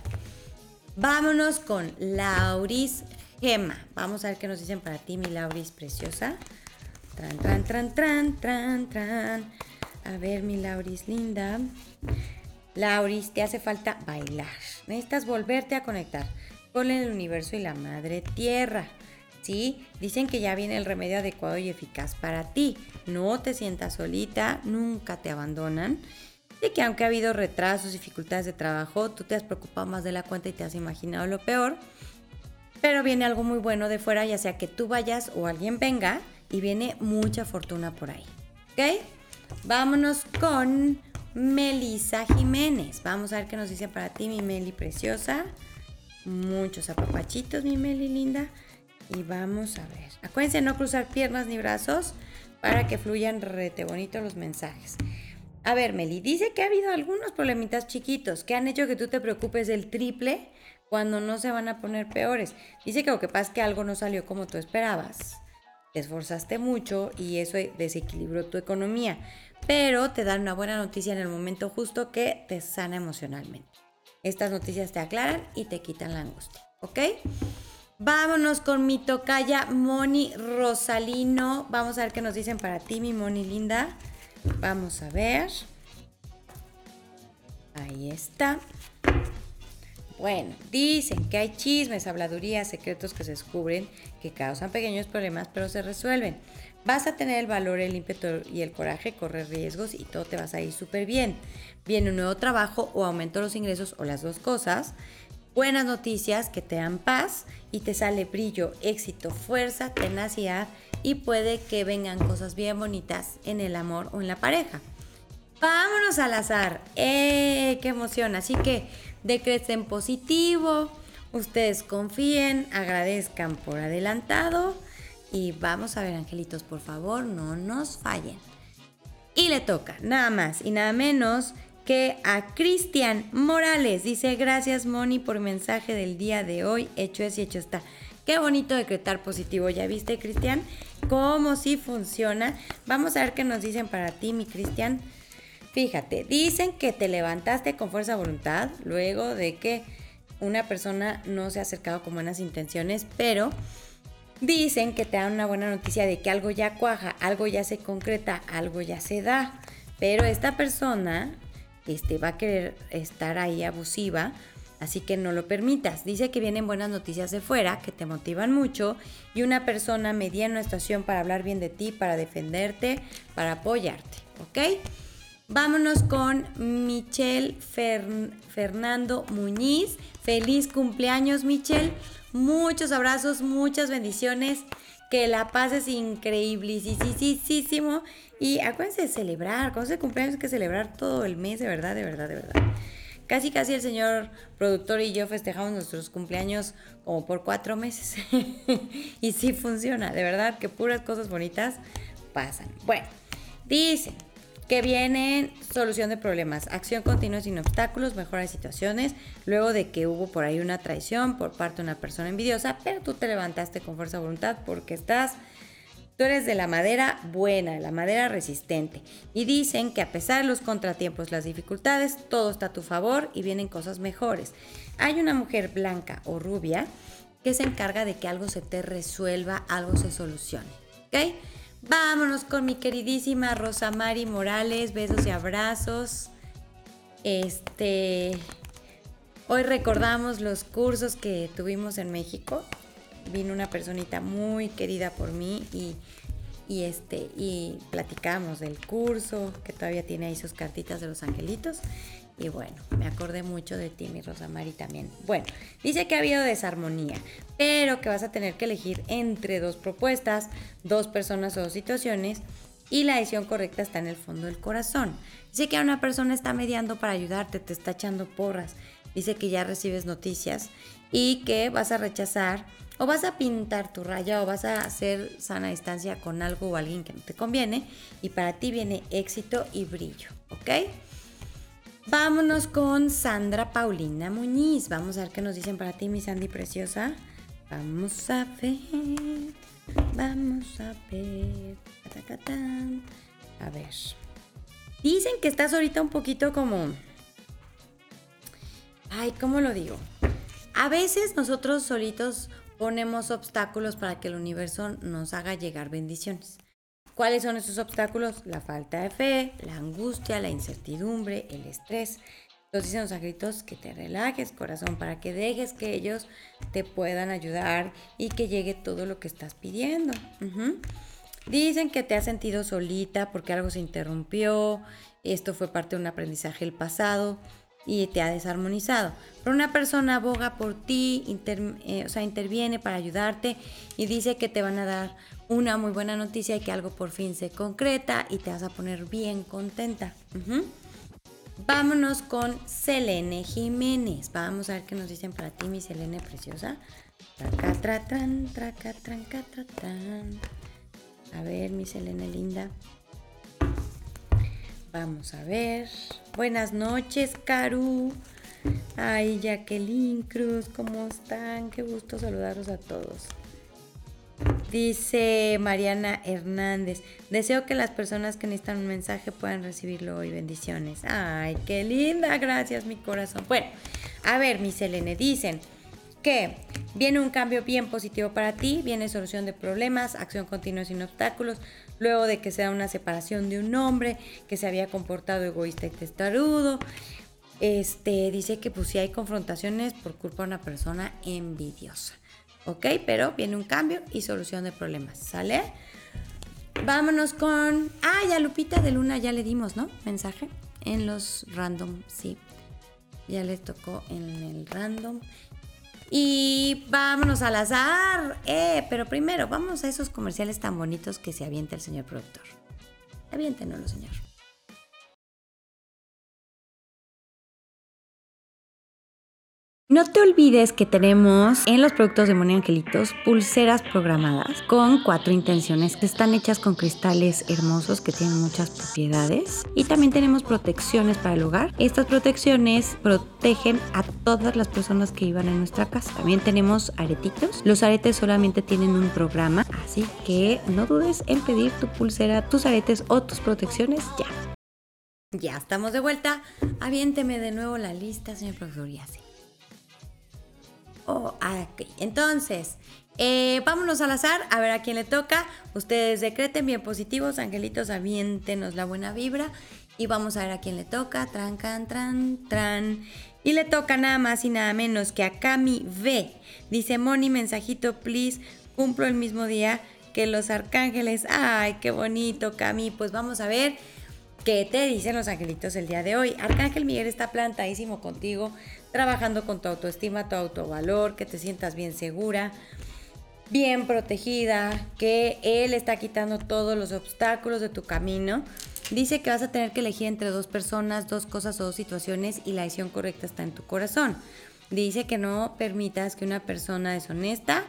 Vámonos con Lauris Gema. Vamos a ver qué nos dicen para ti, mi Lauris preciosa. Tran, tran, tran, tran, tran, tran. A ver, mi Lauris linda. Lauris, te hace falta bailar. Necesitas volverte a conectar con el universo y la madre tierra. ¿sí? Dicen que ya viene el remedio adecuado y eficaz para ti. No te sientas solita, nunca te abandonan. De que aunque ha habido retrasos, dificultades de trabajo, tú te has preocupado más de la cuenta y te has imaginado lo peor. Pero viene algo muy bueno de fuera, ya sea que tú vayas o alguien venga y viene mucha fortuna por ahí. ¿Ok? Vámonos con Melisa Jiménez. Vamos a ver qué nos dice para ti, mi Meli preciosa. Muchos apapachitos, mi Meli linda. Y vamos a ver. Acuérdense no cruzar piernas ni brazos para que fluyan rete bonito los mensajes. A ver, Meli, dice que ha habido algunos problemitas chiquitos que han hecho que tú te preocupes del triple cuando no se van a poner peores. Dice que lo que pasa es que algo no salió como tú esperabas. Te esforzaste mucho y eso desequilibró tu economía. Pero te dan una buena noticia en el momento justo que te sana emocionalmente. Estas noticias te aclaran y te quitan la angustia. ¿Ok? Vámonos con mi tocaya Moni Rosalino. Vamos a ver qué nos dicen para ti, mi Moni linda. Vamos a ver. Ahí está. Bueno, dicen que hay chismes, habladurías, secretos que se descubren que causan pequeños problemas, pero se resuelven. Vas a tener el valor, el ímpetu y el coraje, correr riesgos y todo te vas a ir súper bien. Viene un nuevo trabajo o aumento los ingresos o las dos cosas buenas noticias que te dan paz y te sale brillo, éxito, fuerza, tenacidad y puede que vengan cosas bien bonitas en el amor o en la pareja. Vámonos al azar. ¡Eh! ¡Qué emoción! Así que decreten positivo, ustedes confíen, agradezcan por adelantado y vamos a ver, angelitos, por favor, no nos fallen. Y le toca nada más y nada menos que a Cristian Morales. Dice, gracias Moni por mensaje del día de hoy. Hecho es y hecho está. Qué bonito decretar positivo. ¿Ya viste, Cristian? ¿Cómo sí funciona? Vamos a ver qué nos dicen para ti, mi Cristian. Fíjate, dicen que te levantaste con fuerza voluntad luego de que una persona no se ha acercado con buenas intenciones, pero dicen que te dan una buena noticia de que algo ya cuaja, algo ya se concreta, algo ya se da. Pero esta persona este, va a querer estar ahí abusiva, así que no lo permitas. Dice que vienen buenas noticias de fuera, que te motivan mucho, y una persona media en una estación para hablar bien de ti, para defenderte, para apoyarte, ¿ok? Vámonos con Michelle Fernando Muñiz. Feliz cumpleaños, Michelle. Muchos abrazos, muchas bendiciones. Que la paz es increíble, sí, sí, sí, y acuérdense de celebrar, cuando se cumpleaños hay que celebrar todo el mes, de verdad, de verdad, de verdad. Casi, casi el señor productor y yo festejamos nuestros cumpleaños como por cuatro meses. y sí funciona, de verdad que puras cosas bonitas pasan. Bueno, dicen que vienen solución de problemas, acción continua sin obstáculos, mejora situaciones, luego de que hubo por ahí una traición por parte de una persona envidiosa, pero tú te levantaste con fuerza de voluntad porque estás Tú eres de la madera buena, de la madera resistente. Y dicen que a pesar de los contratiempos, las dificultades, todo está a tu favor y vienen cosas mejores. Hay una mujer blanca o rubia que se encarga de que algo se te resuelva, algo se solucione. ¿Ok? Vámonos con mi queridísima Rosa Mari Morales. Besos y abrazos. Este. Hoy recordamos los cursos que tuvimos en México vino una personita muy querida por mí y, este, y platicamos del curso, que todavía tiene ahí sus cartitas de los angelitos. Y bueno, me acordé mucho de ti, mi Rosa Mari, también. Bueno, dice que ha habido desarmonía, pero que vas a tener que elegir entre dos propuestas, dos personas o dos situaciones, y la decisión correcta está en el fondo del corazón. Dice que una persona está mediando para ayudarte, te está echando porras. Dice que ya recibes noticias y que vas a rechazar o vas a pintar tu raya o vas a hacer sana distancia con algo o alguien que no te conviene y para ti viene éxito y brillo, ¿ok? Vámonos con Sandra Paulina Muñiz. Vamos a ver qué nos dicen para ti, mi Sandy preciosa. Vamos a ver, vamos a ver. A ver. Dicen que estás ahorita un poquito como... Ay, ¿cómo lo digo? A veces nosotros solitos ponemos obstáculos para que el universo nos haga llegar bendiciones. ¿Cuáles son esos obstáculos? La falta de fe, la angustia, la incertidumbre, el estrés. Entonces dicen los angelitos que te relajes, corazón, para que dejes que ellos te puedan ayudar y que llegue todo lo que estás pidiendo. Dicen que te has sentido solita porque algo se interrumpió, esto fue parte de un aprendizaje del pasado y te ha desarmonizado. Pero una persona aboga por ti, eh, o sea, interviene para ayudarte y dice que te van a dar una muy buena noticia y que algo por fin se concreta y te vas a poner bien contenta. Vámonos con Selene Jiménez. Vamos a ver qué nos dicen para ti, mi Selene preciosa. A ver, mi Selene linda. Vamos a ver. Buenas noches, Caru. Ay, Jacqueline Cruz, ¿cómo están? Qué gusto saludarlos a todos. Dice Mariana Hernández, deseo que las personas que necesitan un mensaje puedan recibirlo hoy. Bendiciones. Ay, qué linda, gracias mi corazón. Bueno, a ver, mi Selene, dicen que viene un cambio bien positivo para ti, viene solución de problemas, acción continua sin obstáculos, luego de que sea una separación de un hombre que se había comportado egoísta y testarudo. Este, dice que pues si hay confrontaciones por culpa de una persona envidiosa. ¿Ok? Pero viene un cambio y solución de problemas. ¿Sale? Vámonos con... Ah, ya Lupita de Luna ya le dimos, ¿no? Mensaje en los random, sí. Ya les tocó en el random. Y vámonos al azar. Eh, pero primero, vamos a esos comerciales tan bonitos que se avienta el señor productor. Aviéntenoslo, señor. No te olvides que tenemos en los productos de Moni Angelitos pulseras programadas con cuatro intenciones que están hechas con cristales hermosos que tienen muchas propiedades. Y también tenemos protecciones para el hogar. Estas protecciones protegen a todas las personas que iban en nuestra casa. También tenemos aretitos. Los aretes solamente tienen un programa, así que no dudes en pedir tu pulsera, tus aretes o tus protecciones ya. Ya estamos de vuelta. Aviénteme de nuevo la lista, señor profesor. Ya Oh, ok. Entonces, eh, vámonos al azar a ver a quién le toca. Ustedes decreten bien positivos, angelitos, aviéntenos la buena vibra. Y vamos a ver a quién le toca. Tran, can, tran, tran. Y le toca nada más y nada menos que a Cami V. Dice Moni, mensajito, please. Cumplo el mismo día que los arcángeles. Ay, qué bonito, Cami. Pues vamos a ver qué te dicen los angelitos el día de hoy. Arcángel Miguel está plantadísimo contigo trabajando con tu autoestima, tu autovalor, que te sientas bien segura, bien protegida, que Él está quitando todos los obstáculos de tu camino. Dice que vas a tener que elegir entre dos personas, dos cosas o dos situaciones y la decisión correcta está en tu corazón. Dice que no permitas que una persona deshonesta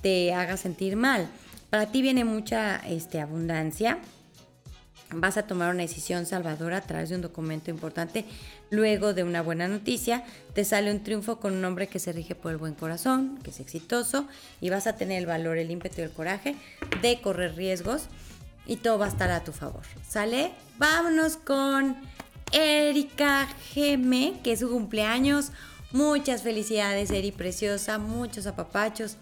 te haga sentir mal. Para ti viene mucha este, abundancia. Vas a tomar una decisión salvadora a través de un documento importante. Luego de una buena noticia, te sale un triunfo con un hombre que se rige por el buen corazón, que es exitoso, y vas a tener el valor, el ímpetu y el coraje de correr riesgos y todo va a estar a tu favor. ¿Sale? Vámonos con Erika Geme, que es su cumpleaños. Muchas felicidades, Eri preciosa, muchos apapachos.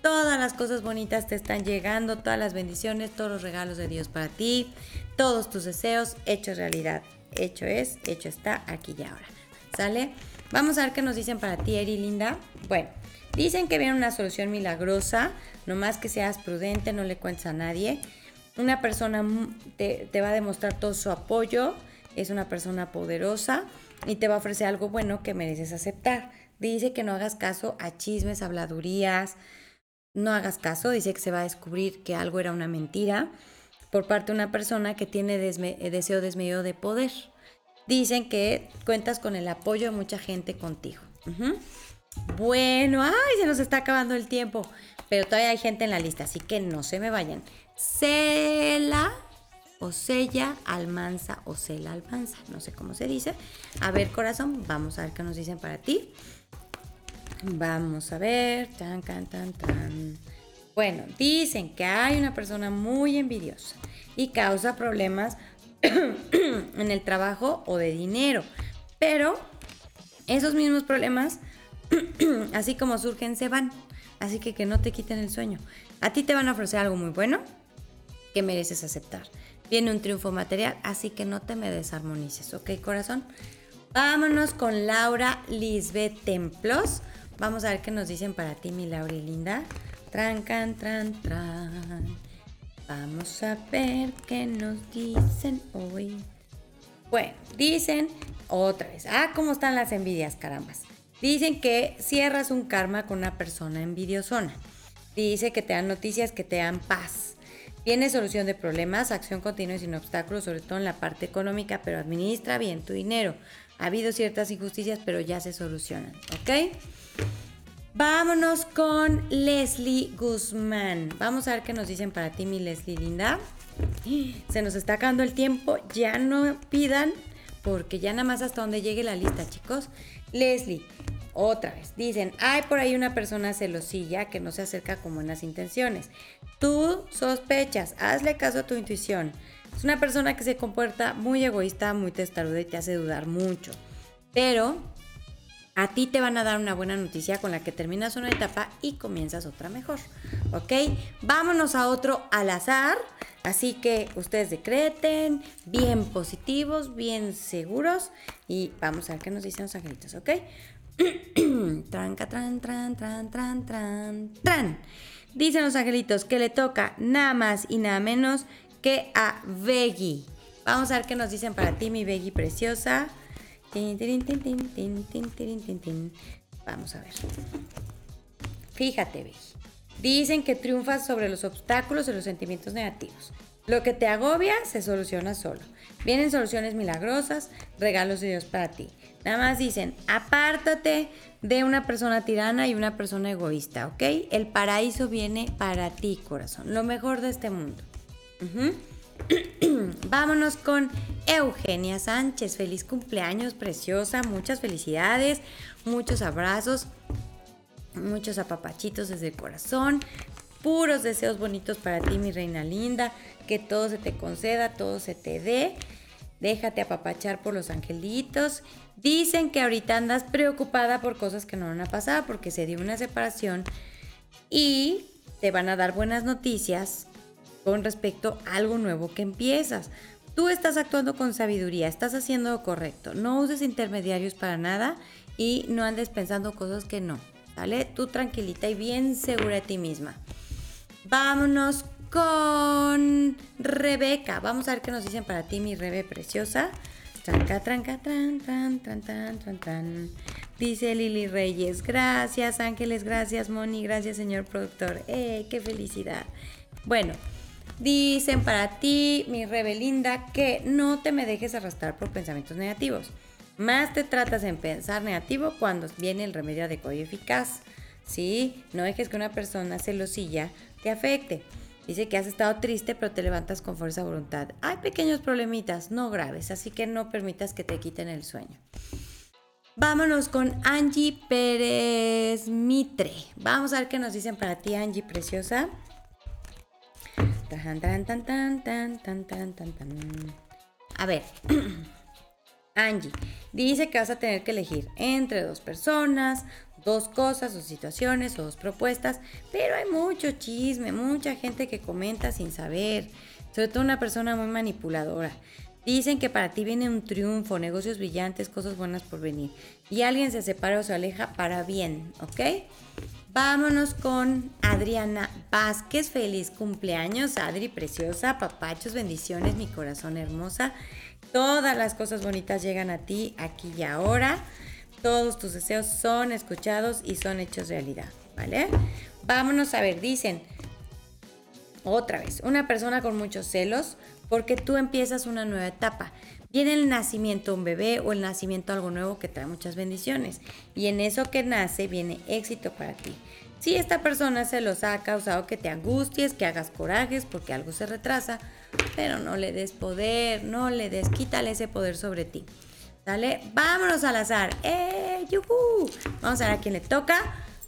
Todas las cosas bonitas te están llegando, todas las bendiciones, todos los regalos de Dios para ti, todos tus deseos hechos realidad. Hecho es, hecho está, aquí y ahora. ¿Sale? Vamos a ver qué nos dicen para ti, Eri Linda. Bueno, dicen que viene una solución milagrosa, nomás que seas prudente, no le cuentes a nadie. Una persona te, te va a demostrar todo su apoyo, es una persona poderosa y te va a ofrecer algo bueno que mereces aceptar. Dice que no hagas caso a chismes, habladurías, no hagas caso, dice que se va a descubrir que algo era una mentira por parte de una persona que tiene eh, deseo desmedido de poder. Dicen que cuentas con el apoyo de mucha gente contigo. Bueno, ay, se nos está acabando el tiempo, pero todavía hay gente en la lista, así que no se me vayan. Cela o Sella Almanza o Cela Almanza, no sé cómo se dice. A ver, corazón, vamos a ver qué nos dicen para ti. Vamos a ver. Tan, tan, tan, tan. Bueno, dicen que hay una persona muy envidiosa y causa problemas en el trabajo o de dinero. Pero esos mismos problemas, así como surgen, se van. Así que que no te quiten el sueño. A ti te van a ofrecer algo muy bueno que mereces aceptar. Viene un triunfo material, así que no te me desarmonices, ¿ok, corazón? Vámonos con Laura Lisbeth Templos. Vamos a ver qué nos dicen para ti, mi Laura y linda. Trancan, tran, tran. Vamos a ver qué nos dicen hoy. Bueno, dicen otra vez. Ah, cómo están las envidias, carambas. Dicen que cierras un karma con una persona envidiosona. Dice que te dan noticias que te dan paz tiene solución de problemas, acción continua y sin obstáculos, sobre todo en la parte económica, pero administra bien tu dinero. Ha habido ciertas injusticias, pero ya se solucionan, ¿ok? Vámonos con Leslie Guzmán. Vamos a ver qué nos dicen para ti, mi Leslie linda. Se nos está acabando el tiempo. Ya no pidan, porque ya nada más hasta donde llegue la lista, chicos. Leslie, otra vez, dicen, hay por ahí una persona celosilla que no se acerca con buenas intenciones. Tú sospechas, hazle caso a tu intuición. Es una persona que se comporta muy egoísta, muy testaruda y te hace dudar mucho. Pero a ti te van a dar una buena noticia con la que terminas una etapa y comienzas otra mejor. ¿Ok? Vámonos a otro al azar. Así que ustedes decreten, bien positivos, bien seguros. Y vamos a ver qué nos dicen los angelitos, ¿ok? Tranca, tran, tran, tran, tran, tran, tran. Dicen los angelitos que le toca nada más y nada menos que a Veggie. Vamos a ver qué nos dicen para ti, mi Veggie preciosa. Vamos a ver. Fíjate, Veggie. Dicen que triunfas sobre los obstáculos y los sentimientos negativos. Lo que te agobia se soluciona solo. Vienen soluciones milagrosas, regalos de Dios para ti. Nada más dicen, apártate de una persona tirana y una persona egoísta, ¿ok? El paraíso viene para ti, corazón. Lo mejor de este mundo. Vámonos con Eugenia Sánchez. Feliz cumpleaños, preciosa. Muchas felicidades, muchos abrazos, muchos apapachitos desde el corazón. Puros deseos bonitos para ti, mi reina linda. Que todo se te conceda, todo se te dé. Déjate apapachar por los angelitos Dicen que ahorita andas preocupada por cosas que no van a pasar porque se dio una separación y te van a dar buenas noticias con respecto a algo nuevo que empiezas. Tú estás actuando con sabiduría, estás haciendo lo correcto. No uses intermediarios para nada y no andes pensando cosas que no. ¿Vale? Tú tranquilita y bien segura de ti misma. Vámonos con Rebeca. Vamos a ver qué nos dicen para ti, mi Rebe preciosa. Tranca, tranca, tran, tran, tran, tran, tran, tran. Dice Lili Reyes, gracias Ángeles, gracias Moni, gracias señor productor. ¡Eh, qué felicidad! Bueno, dicen para ti, mi rebelinda, que no te me dejes arrastrar por pensamientos negativos. Más te tratas en pensar negativo cuando viene el remedio adecuado y eficaz. ¿Sí? No dejes que una persona celosilla te afecte. Dice que has estado triste, pero te levantas con fuerza de voluntad. Hay pequeños problemitas, no graves, así que no permitas que te quiten el sueño. Vámonos con Angie Pérez Mitre. Vamos a ver qué nos dicen para ti, Angie preciosa. A ver, Angie dice que vas a tener que elegir entre dos personas, dos cosas o situaciones o dos propuestas, pero hay mucho chisme, mucha gente que comenta sin saber, sobre todo una persona muy manipuladora. Dicen que para ti viene un triunfo, negocios brillantes, cosas buenas por venir. Y alguien se separa o se aleja para bien, ¿ok? Vámonos con Adriana Vázquez. Feliz cumpleaños, Adri, preciosa. Papachos, bendiciones, mi corazón hermosa. Todas las cosas bonitas llegan a ti aquí y ahora. Todos tus deseos son escuchados y son hechos realidad, ¿vale? Vámonos a ver, dicen otra vez, una persona con muchos celos porque tú empiezas una nueva etapa. Viene el nacimiento un bebé o el nacimiento algo nuevo que trae muchas bendiciones. Y en eso que nace viene éxito para ti. Si esta persona se los ha causado que te angusties, que hagas corajes porque algo se retrasa, pero no le des poder, no le des, quítale ese poder sobre ti. ¿Sale? Vámonos al azar. ¡Eh! ¡Yuhu! Vamos a ver a quién le toca.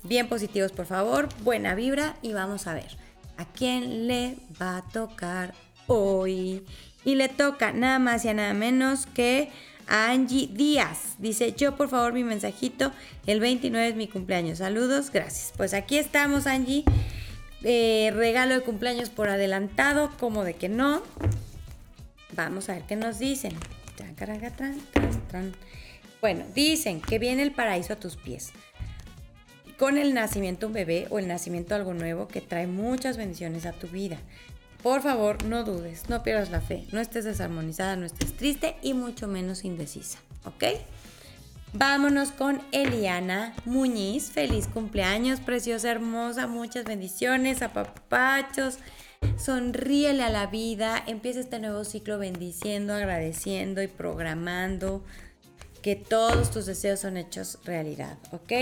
Bien positivos, por favor. Buena vibra. Y vamos a ver a quién le va a tocar hoy. Y le toca nada más y nada menos que a Angie Díaz. Dice, yo por favor mi mensajito, el 29 es mi cumpleaños. Saludos, gracias. Pues aquí estamos Angie. Eh, regalo de cumpleaños por adelantado, como de que no. Vamos a ver qué nos dicen. Bueno, dicen que viene el paraíso a tus pies. Con el nacimiento un bebé o el nacimiento algo nuevo que trae muchas bendiciones a tu vida. Por favor, no dudes, no pierdas la fe, no estés desarmonizada, no estés triste y mucho menos indecisa, ¿ok? Vámonos con Eliana Muñiz. Feliz cumpleaños, preciosa, hermosa, muchas bendiciones, apapachos. Sonríele a la vida, empieza este nuevo ciclo bendiciendo, agradeciendo y programando que todos tus deseos son hechos realidad, ¿ok?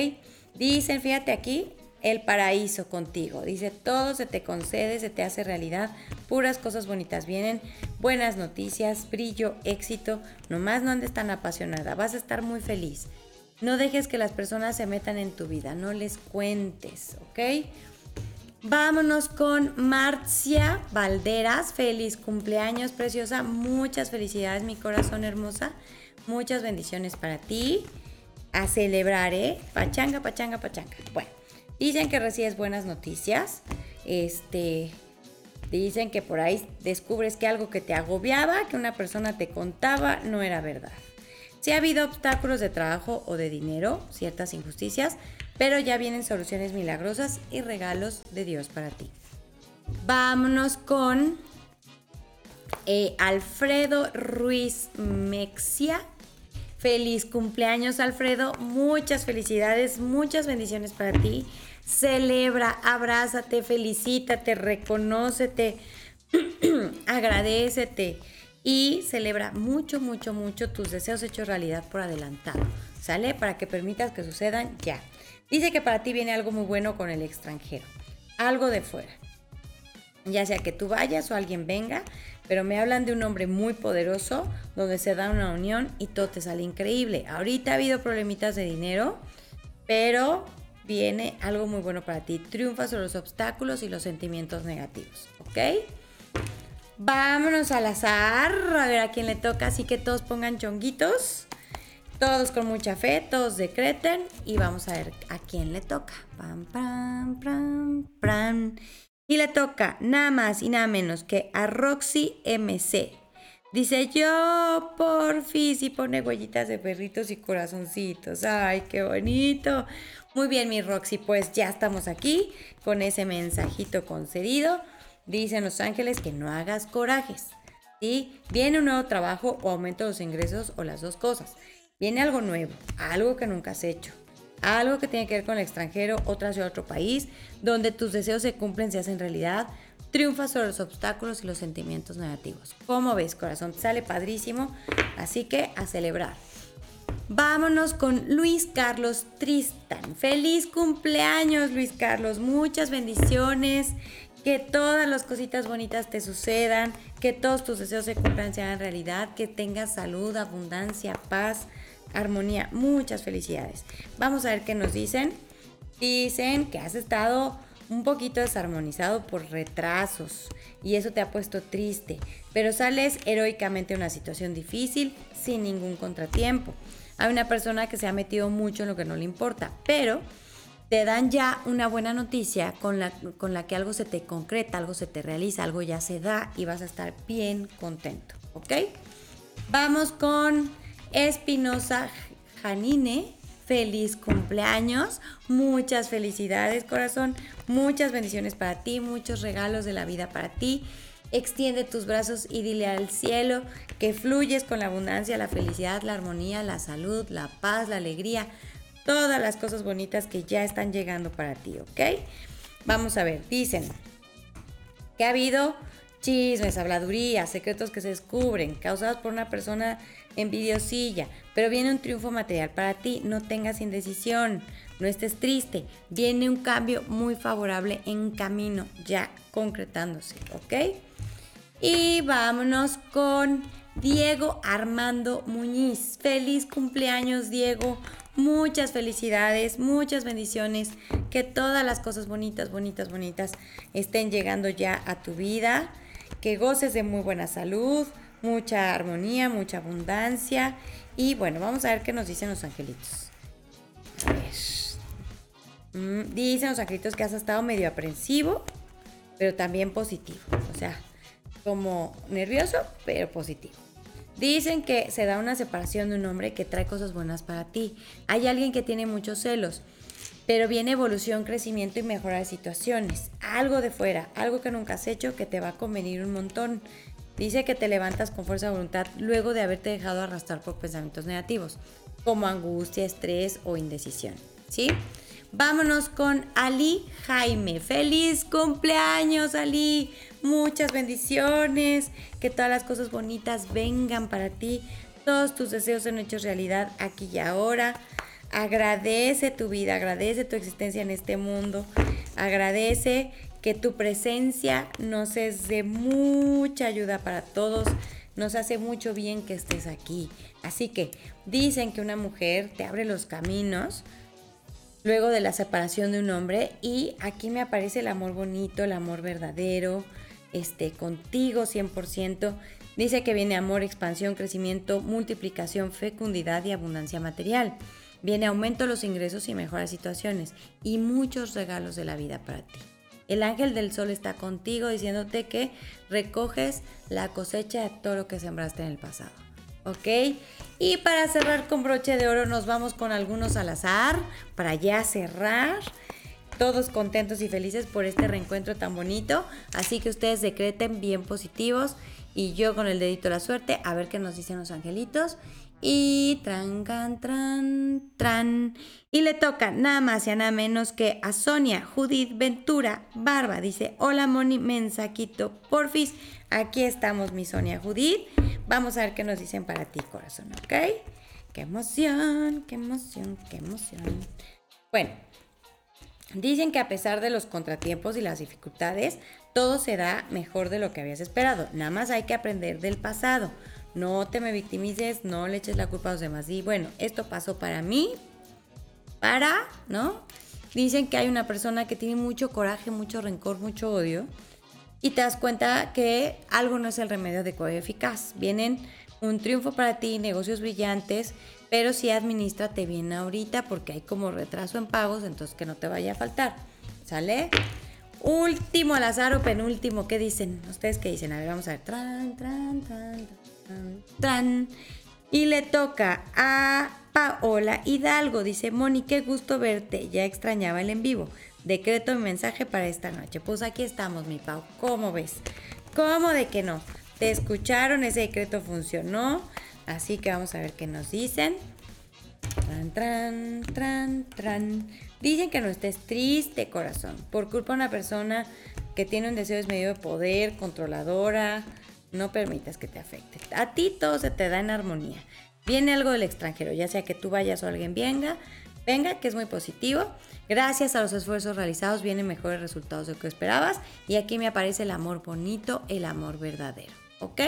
Dicen, fíjate aquí, el paraíso contigo. Dice, todo se te concede, se te hace realidad, puras cosas bonitas vienen, buenas noticias, brillo, éxito, nomás no andes tan apasionada, vas a estar muy feliz. No dejes que las personas se metan en tu vida, no les cuentes, ¿ok? Vámonos con Marcia Valderas. Feliz cumpleaños, preciosa. Muchas felicidades, mi corazón hermosa. Muchas bendiciones para ti. A celebrar, ¿eh? Pachanga, pachanga, pachanga. Bueno, dicen que recibes buenas noticias. Este. Dicen que por ahí descubres que algo que te agobiaba, que una persona te contaba, no era verdad. Si ha habido obstáculos de trabajo o de dinero, ciertas injusticias, pero ya vienen soluciones milagrosas y regalos de Dios para ti. Vámonos con eh, Alfredo Ruiz Mexia. Feliz cumpleaños Alfredo, muchas felicidades, muchas bendiciones para ti. Celebra, abrázate, felicítate, reconócete, agradecete y celebra mucho, mucho, mucho tus deseos hechos realidad por adelantado. ¿Sale? Para que permitas que sucedan ya. Dice que para ti viene algo muy bueno con el extranjero, algo de fuera. Ya sea que tú vayas o alguien venga, pero me hablan de un hombre muy poderoso donde se da una unión y todo te sale increíble. Ahorita ha habido problemitas de dinero, pero viene algo muy bueno para ti. Triunfa sobre los obstáculos y los sentimientos negativos, ¿ok? Vámonos al azar, a ver a quién le toca, así que todos pongan chonguitos. Todos con mucha fe, todos decreten y vamos a ver a quién le toca. Pam, pam, pam, pam. Y le toca nada más y nada menos que a Roxy MC. Dice yo por fin y pone huellitas de perritos y corazoncitos. Ay, qué bonito. Muy bien, mi Roxy, pues ya estamos aquí con ese mensajito concedido. Dicen los ángeles que no hagas corajes. y Viene un nuevo trabajo o aumento de los ingresos o las dos cosas. Viene algo nuevo, algo que nunca has hecho, algo que tiene que ver con el extranjero, otra ciudad, otro país, donde tus deseos se cumplen, se hacen realidad, triunfas sobre los obstáculos y los sentimientos negativos. ¿Cómo ves, corazón? Sale padrísimo, así que a celebrar. Vámonos con Luis Carlos Tristan. Feliz cumpleaños, Luis Carlos. Muchas bendiciones. que todas las cositas bonitas te sucedan, que todos tus deseos se cumplan, sean realidad, que tengas salud, abundancia, paz, armonía, muchas felicidades. Vamos a ver qué nos dicen. Dicen que has estado un poquito desarmonizado por retrasos y eso te ha puesto triste, pero sales heroicamente de una situación difícil sin ningún contratiempo. Hay una persona que se ha metido mucho en lo que no le importa, pero te dan ya una buena noticia con la, con la que algo se te concreta, algo se te realiza, algo ya se da y vas a estar bien contento, ¿ok? Vamos con Espinosa Janine. Feliz cumpleaños, muchas felicidades corazón, muchas bendiciones para ti, muchos regalos de la vida para ti. Extiende tus brazos y dile al cielo que fluyes con la abundancia, la felicidad, la armonía, la salud, la paz, la alegría, todas las cosas bonitas que ya están llegando para ti, ¿ok? Vamos a ver, dicen que ha habido chismes, habladurías, secretos que se descubren, causados por una persona envidiosilla, pero viene un triunfo material para ti, no tengas indecisión, no estés triste, viene un cambio muy favorable en camino, ya concretándose, ¿ok? Y vámonos con Diego Armando Muñiz. Feliz cumpleaños, Diego. Muchas felicidades, muchas bendiciones. Que todas las cosas bonitas, bonitas, bonitas estén llegando ya a tu vida. Que goces de muy buena salud, mucha armonía, mucha abundancia. Y bueno, vamos a ver qué nos dicen los angelitos. Mm, dicen los angelitos que has estado medio aprensivo, pero también positivo. O sea, como nervioso, pero positivo. Dicen que se da una separación de un hombre que trae cosas buenas para ti. Hay alguien que tiene muchos celos, pero viene evolución, crecimiento y mejora de situaciones. Algo de fuera, algo que nunca has hecho que te va a convenir un montón. Dice que te levantas con fuerza de voluntad luego de haberte dejado arrastrar por pensamientos negativos, como angustia, estrés o indecisión. ¿Sí? Vámonos con Ali Jaime. ¡Feliz cumpleaños, Ali! Muchas bendiciones. Que todas las cosas bonitas vengan para ti. Todos tus deseos sean hechos realidad aquí y ahora. Agradece tu vida, agradece tu existencia en este mundo. Agradece que tu presencia nos es de mucha ayuda para todos. Nos hace mucho bien que estés aquí. Así que dicen que una mujer te abre los caminos luego de la separación de un hombre y aquí me aparece el amor bonito, el amor verdadero, este contigo 100%. Dice que viene amor, expansión, crecimiento, multiplicación, fecundidad y abundancia material. Viene aumento de los ingresos y mejoras situaciones y muchos regalos de la vida para ti. El ángel del sol está contigo diciéndote que recoges la cosecha de todo lo que sembraste en el pasado. ¿Ok? Y para cerrar con broche de oro nos vamos con algunos al azar para ya cerrar. Todos contentos y felices por este reencuentro tan bonito. Así que ustedes decreten bien positivos y yo con el dedito de la suerte a ver qué nos dicen los angelitos. Y tran, tran, tran. Y le toca nada más y nada menos que a Sonia, Judith, Ventura, Barba. Dice, hola Moni, mensaquito, porfis. Aquí estamos, mi Sonia Judith. Vamos a ver qué nos dicen para ti, corazón, ¿ok? Qué emoción, qué emoción, qué emoción. Bueno, dicen que a pesar de los contratiempos y las dificultades, todo se da mejor de lo que habías esperado. Nada más hay que aprender del pasado. No te me victimices, no le eches la culpa a los demás. Y bueno, esto pasó para mí, para, ¿no? Dicen que hay una persona que tiene mucho coraje, mucho rencor, mucho odio y te das cuenta que algo no es el remedio adecuado y eficaz. Vienen un triunfo para ti, negocios brillantes, pero sí administrate bien ahorita porque hay como retraso en pagos, entonces que no te vaya a faltar. ¿Sale? Último al azar o penúltimo, ¿qué dicen? ¿Ustedes qué dicen? A ver, vamos a ver. Tran, tran, tran, Y le toca a Paola Hidalgo. Dice, Moni, qué gusto verte. Ya extrañaba el en vivo. Decreto mi mensaje para esta noche. Pues aquí estamos, mi Pau. ¿Cómo ves? ¿Cómo de que no? Te escucharon, ese decreto funcionó. Así que vamos a ver qué nos dicen. Tran, tran, tran, tran. Dicen que no estés triste, corazón, por culpa de una persona que tiene un deseo desmedido de poder, controladora. No permitas que te afecte. A ti todo se te da en armonía. Viene algo del extranjero, ya sea que tú vayas o alguien venga, venga, que es muy positivo. Gracias a los esfuerzos realizados vienen mejores resultados de lo que esperabas. Y aquí me aparece el amor bonito, el amor verdadero. ¿Ok?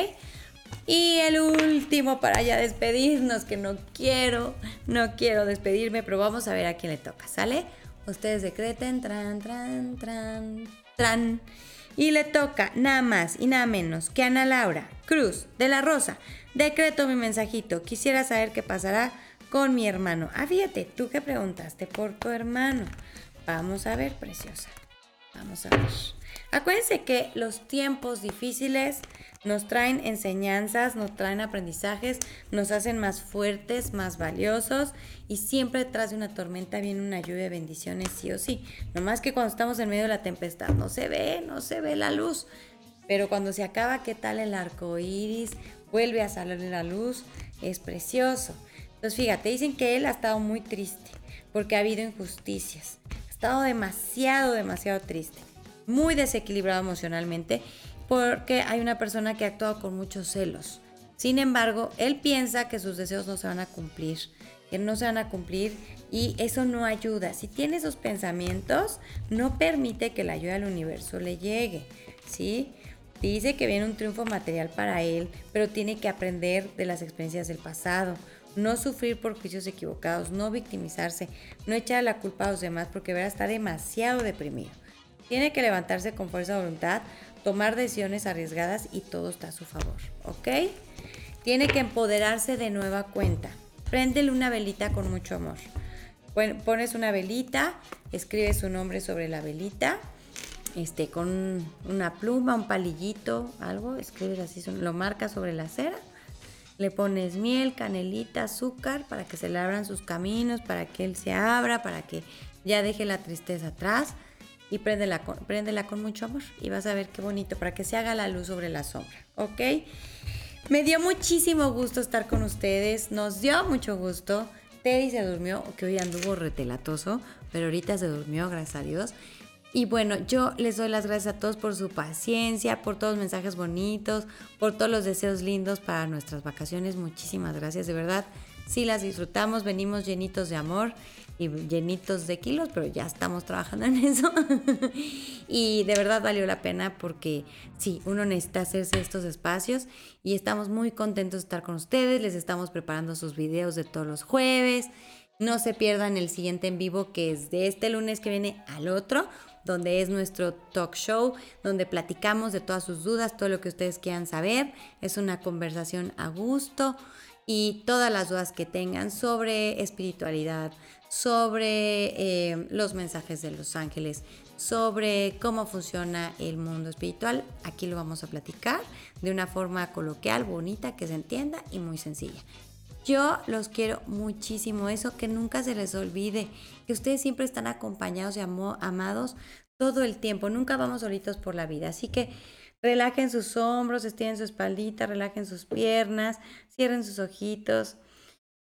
Y el último para ya despedirnos, que no quiero, no quiero despedirme, pero vamos a ver a quién le toca, ¿sale? Ustedes decreten, tran, tran, tran, tran. Y le toca nada más y nada menos que Ana Laura Cruz de la Rosa. Decreto mi mensajito. Quisiera saber qué pasará con mi hermano. Ah, tú que preguntaste por tu hermano. Vamos a ver, preciosa. Vamos a ver. Acuérdense que los tiempos difíciles nos traen enseñanzas, nos traen aprendizajes, nos hacen más fuertes, más valiosos y siempre detrás de una tormenta viene una lluvia de bendiciones, sí o sí. Nomás que cuando estamos en medio de la tempestad no se ve, no se ve la luz. Pero cuando se acaba, ¿qué tal el arco iris? Vuelve a salir la luz, es precioso. Entonces, fíjate, dicen que él ha estado muy triste porque ha habido injusticias. Ha estado demasiado, demasiado triste. Muy desequilibrado emocionalmente porque hay una persona que ha actuado con muchos celos. Sin embargo, él piensa que sus deseos no se van a cumplir, que no se van a cumplir y eso no ayuda. Si tiene esos pensamientos, no permite que la ayuda del universo le llegue, ¿sí? Dice que viene un triunfo material para él, pero tiene que aprender de las experiencias del pasado, no sufrir por juicios equivocados, no victimizarse, no echar la culpa a los demás porque verá está demasiado deprimido. Tiene que levantarse con fuerza de voluntad tomar decisiones arriesgadas y todo está a su favor, ¿ok? Tiene que empoderarse de nueva cuenta. Préndele una velita con mucho amor. Pones una velita, escribes su nombre sobre la velita, este, con una pluma, un palillito, algo, escribes así, lo marcas sobre la cera. Le pones miel, canelita, azúcar para que se le abran sus caminos, para que él se abra, para que ya deje la tristeza atrás y préndela con, con mucho amor y vas a ver qué bonito para que se haga la luz sobre la sombra, ¿ok? Me dio muchísimo gusto estar con ustedes, nos dio mucho gusto. Teddy se durmió, que hoy anduvo retelatoso, pero ahorita se durmió, gracias a Dios. Y bueno, yo les doy las gracias a todos por su paciencia, por todos los mensajes bonitos, por todos los deseos lindos para nuestras vacaciones. Muchísimas gracias, de verdad. Si las disfrutamos, venimos llenitos de amor y llenitos de kilos, pero ya estamos trabajando en eso. y de verdad valió la pena porque sí, uno necesita hacerse estos espacios y estamos muy contentos de estar con ustedes. Les estamos preparando sus videos de todos los jueves. No se pierdan el siguiente en vivo que es de este lunes que viene al otro, donde es nuestro talk show, donde platicamos de todas sus dudas, todo lo que ustedes quieran saber. Es una conversación a gusto y todas las dudas que tengan sobre espiritualidad, sobre eh, los mensajes de los ángeles, sobre cómo funciona el mundo espiritual. Aquí lo vamos a platicar de una forma coloquial, bonita, que se entienda y muy sencilla. Yo los quiero muchísimo, eso que nunca se les olvide, que ustedes siempre están acompañados y amados todo el tiempo, nunca vamos solitos por la vida. Así que relajen sus hombros, estiren su espaldita, relajen sus piernas, cierren sus ojitos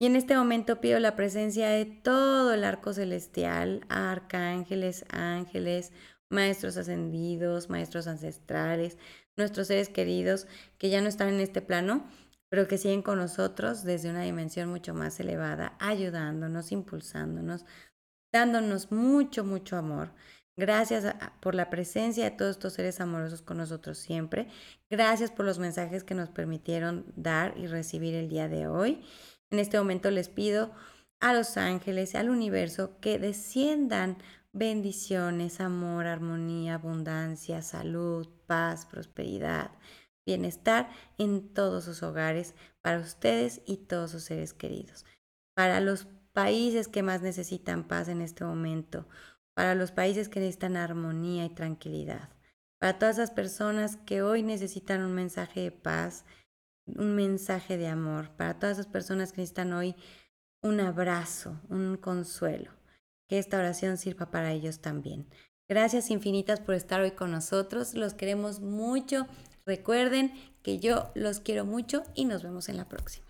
y en este momento pido la presencia de todo el arco celestial, arcángeles, ángeles, maestros ascendidos, maestros ancestrales, nuestros seres queridos que ya no están en este plano, pero que siguen con nosotros desde una dimensión mucho más elevada, ayudándonos, impulsándonos, dándonos mucho, mucho amor. Gracias por la presencia de todos estos seres amorosos con nosotros siempre. Gracias por los mensajes que nos permitieron dar y recibir el día de hoy. En este momento les pido a los ángeles al universo que desciendan bendiciones, amor, armonía, abundancia, salud, paz, prosperidad, bienestar en todos sus hogares para ustedes y todos sus seres queridos. Para los países que más necesitan paz en este momento, para los países que necesitan armonía y tranquilidad, para todas esas personas que hoy necesitan un mensaje de paz, un mensaje de amor para todas esas personas que necesitan hoy un abrazo, un consuelo. Que esta oración sirva para ellos también. Gracias infinitas por estar hoy con nosotros. Los queremos mucho. Recuerden que yo los quiero mucho y nos vemos en la próxima.